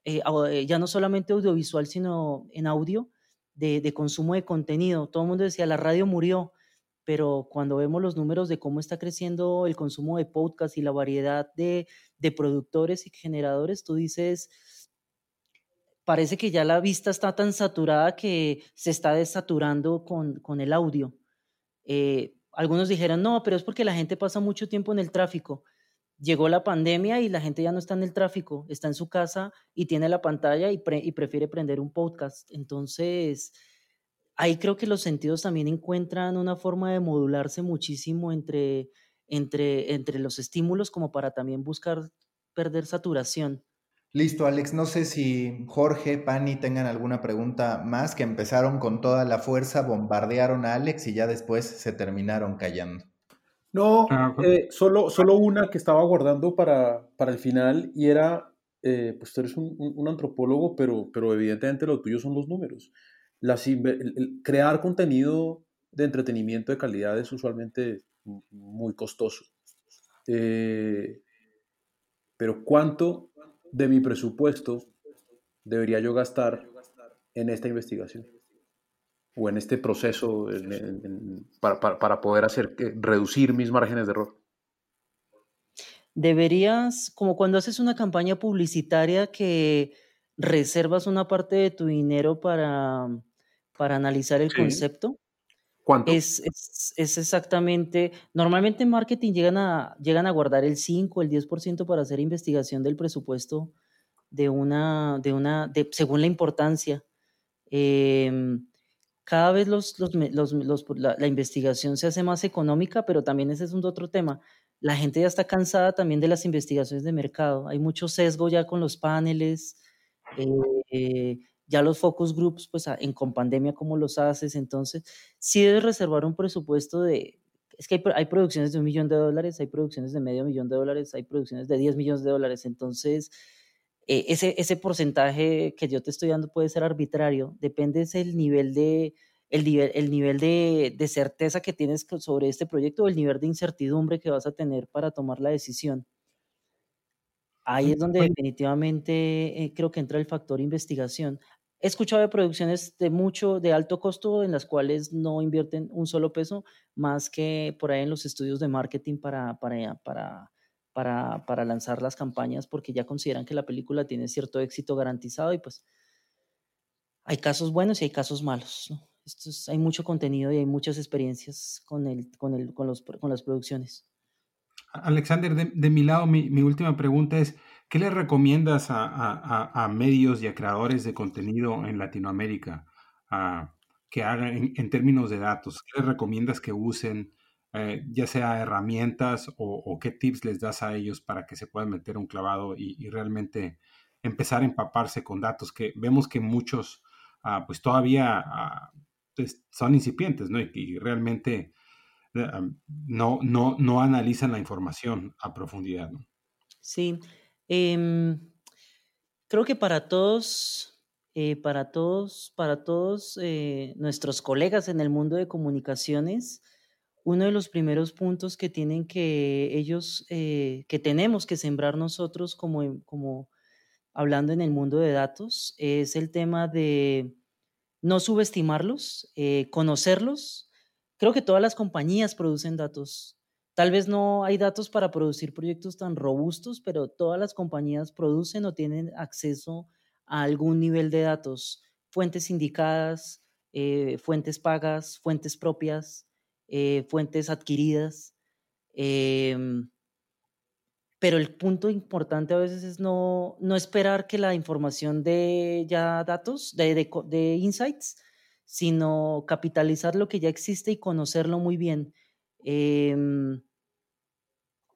eh, ya no solamente audiovisual, sino en audio? De, consumo de contenido. Todo el mundo decía, la radio murió, pero cuando vemos los números de cómo está creciendo el consumo de podcast y la variedad de, productores y generadores, tú dices, parece que ya la vista está tan saturada que se está desaturando con, el audio. Eh, algunos dijeron, no, pero es porque la gente pasa mucho tiempo en el tráfico llegó la pandemia y la gente ya no está en el tráfico, está en su casa y tiene la pantalla y, prefiere prender un podcast. Entonces, ahí creo que los sentidos también encuentran una forma de modularse muchísimo entre, entre, entre los estímulos como para también buscar perder saturación. Listo, Alex. No sé si Jorge, Pani tengan alguna pregunta más, que empezaron con toda la fuerza, bombardearon a Alex y ya después se terminaron callando. No, ah, eh, solo, solo una que estaba guardando para, para el final y era, eh, pues tú eres un, antropólogo, pero, pero evidentemente lo tuyo son los números. Las, crear contenido de entretenimiento de calidad es usualmente muy costoso. Eh, pero ¿cuánto de mi presupuesto debería yo gastar en esta investigación? O en este proceso para, poder hacer, reducir mis márgenes de error. Deberías, como cuando haces una campaña publicitaria que reservas una parte de tu dinero para, para analizar el concepto. ¿Cuánto? Es, es, exactamente, normalmente en marketing llegan a, llegan a guardar el 5, el 10% para hacer investigación del presupuesto de una, de una, de, según la importancia. Em, cada vez los, los, los, la, la, investigación se hace más económica, pero también ese es un otro tema. La gente ya está cansada también de las investigaciones de mercado. Hay mucho sesgo ya con los paneles. Eh, ya los focus groups, pues en con pandemia, ¿cómo los haces? Entonces, sí debes reservar un presupuesto de, es que hay, producciones de un millón de dólares, hay producciones de medio millón de dólares, hay producciones de 10 millones de dólares, entonces, eh, ese, ese porcentaje que yo te estoy dando puede ser arbitrario, depende del nivel de, el nivel, el nivel de, de, certeza que tienes sobre este proyecto o el nivel de incertidumbre que vas a tener para tomar la decisión. Ahí es donde definitivamente eh, creo que entra el factor investigación. He escuchado de producciones de mucho, de alto costo, en las cuales no invierten un solo peso, más que por ahí en los estudios de marketing para, para, para, para, para lanzar las campañas, porque ya consideran que la película tiene cierto éxito garantizado y pues hay casos buenos y hay casos malos. Esto hay mucho contenido y hay muchas experiencias con, el, con, el, con, los, con las producciones. Alexander, de, de mi lado, mi, mi última pregunta es, ¿Qué le recomiendas a, medios y a creadores de contenido en Latinoamérica que hagan en, términos de datos? ¿Qué les recomiendas que usen, eh, ya sea herramientas o, qué tips les das a ellos para que se puedan meter un clavado y, realmente empezar a empaparse con datos que vemos que muchos ah, pues todavía ah, pues, son incipientes, ¿no? Y, realmente eh, no, no, no analizan la información a profundidad. Sí, Em, creo que para todos, eh, para todos, para todos eh, nuestros colegas en el mundo de comunicaciones, uno de los primeros puntos que tienen que ellos, eh, que tenemos que sembrar nosotros como, como hablando en el mundo de datos, es el tema de no subestimarlos, conocerlos. Creo que todas las compañías producen datos. Tal vez no hay datos para producir proyectos tan robustos, pero todas las compañías producen o tienen acceso a algún nivel de datos, fuentes indicadas, eh, fuentes pagas, fuentes propias, eh, fuentes adquiridas. Em, pero el punto importante a veces es no, esperar que la información de ya datos, de, de, de insights, sino capitalizar lo que ya existe y conocerlo muy bien. Em,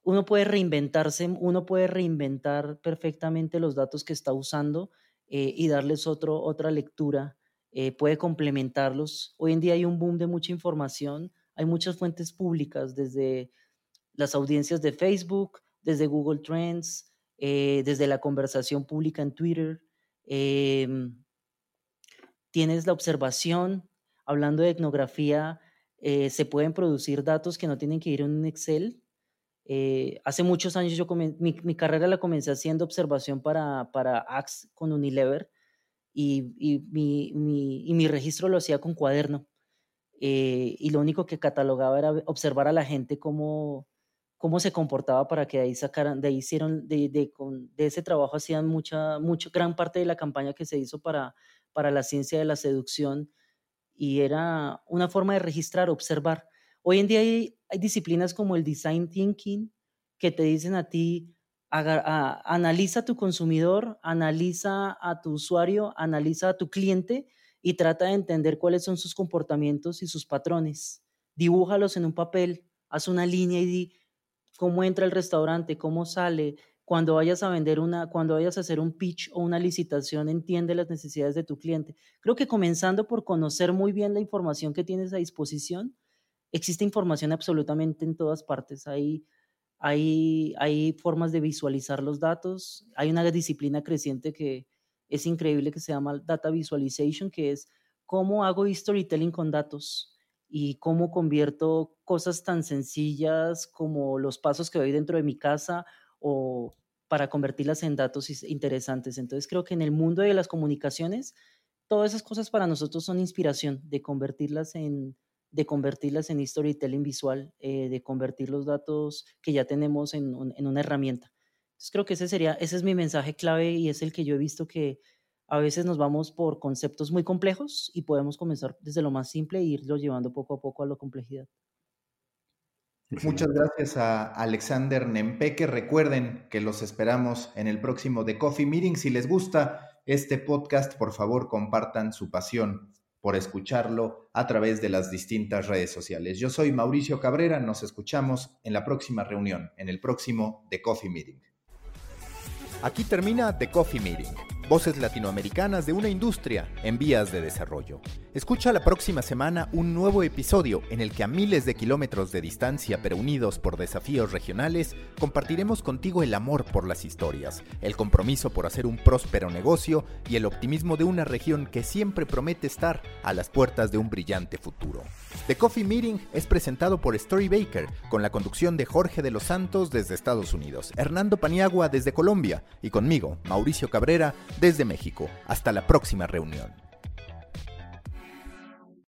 uno puede reinventarse, uno puede reinventar perfectamente los datos que está usando eh, y darles otro, otra lectura, eh, puede complementarlos. Hoy en día hay un boom de mucha información, hay muchas fuentes públicas, desde las audiencias de Facebook, desde Google Trends, eh, desde la conversación pública en Twitter. Em, tienes la observación, hablando de etnografía, se pueden producir datos que no tienen que ir en un Excel, eh, hace muchos años yo mi, mi, carrera la comencé haciendo observación para, para Axe con Unilever y, y, mi, mi, y mi, registro lo hacía con cuaderno. Eh, y lo único que catalogaba era observar a la gente cómo, cómo se comportaba para que de ahí sacaran, de hicieron, de, de, de ese trabajo hacían mucha, mucho, gran parte de la campaña que se hizo para, para la ciencia de la seducción y era una forma de registrar, observar. Hoy en día hay, disciplinas como el design thinking que te dicen a ti, analiza a tu consumidor, analiza a tu usuario, analiza a tu cliente y trata de entender cuáles son sus comportamientos y sus patrones. Dibújalos en un papel, haz una línea y di cómo entra el restaurante, cómo sale, cuando vayas a vender una, cuando vayas a hacer un pitch o una licitación, entiende las necesidades de tu cliente. Creo que comenzando por conocer muy bien la información que tienes a disposición, existe información absolutamente en todas partes. Hay, hay, hay formas de visualizar los datos. Hay una disciplina creciente que es increíble que se llama Data Visualization, que es cómo hago storytelling con datos y cómo convierto cosas tan sencillas como los pasos que doy dentro de mi casa o para convertirlas en datos interesantes. Entonces creo que en el mundo de las comunicaciones, todas esas cosas para nosotros son inspiración de convertirlas en, de convertirlas en storytelling visual, eh, de convertir los datos que ya tenemos en, en, una herramienta. Entonces creo que ese sería, ese es mi mensaje clave y es el que yo he visto que a veces nos vamos por conceptos muy complejos y podemos comenzar desde lo más simple e irlo llevando poco a poco a la complejidad. Muchas gracias a Alexander Nempeque. Recuerden que los esperamos en el próximo The Coffee Meeting. Si les gusta este podcast, por favor compartan su pasión por escucharlo a través de las distintas redes sociales. Yo soy Mauricio Cabrera, nos escuchamos en la próxima reunión, en el próximo The Coffee Meeting. Aquí termina The Coffee Meeting Voces latinoamericanas de una industria en vías de desarrollo. Escucha la próxima semana un nuevo episodio en el que a miles de kilómetros de distancia pero unidos por desafíos regionales, compartiremos contigo el amor por las historias, el compromiso por hacer un próspero negocio y el optimismo de una región que siempre promete estar a las puertas de un brillante futuro. The Coffee Meeting es presentado por Story Baker, con la conducción de Jorge de los Santos desde Estados Unidos, Hernando Paniagua desde Colombia y conmigo, Mauricio Cabrera, desde México. Hasta la próxima reunión.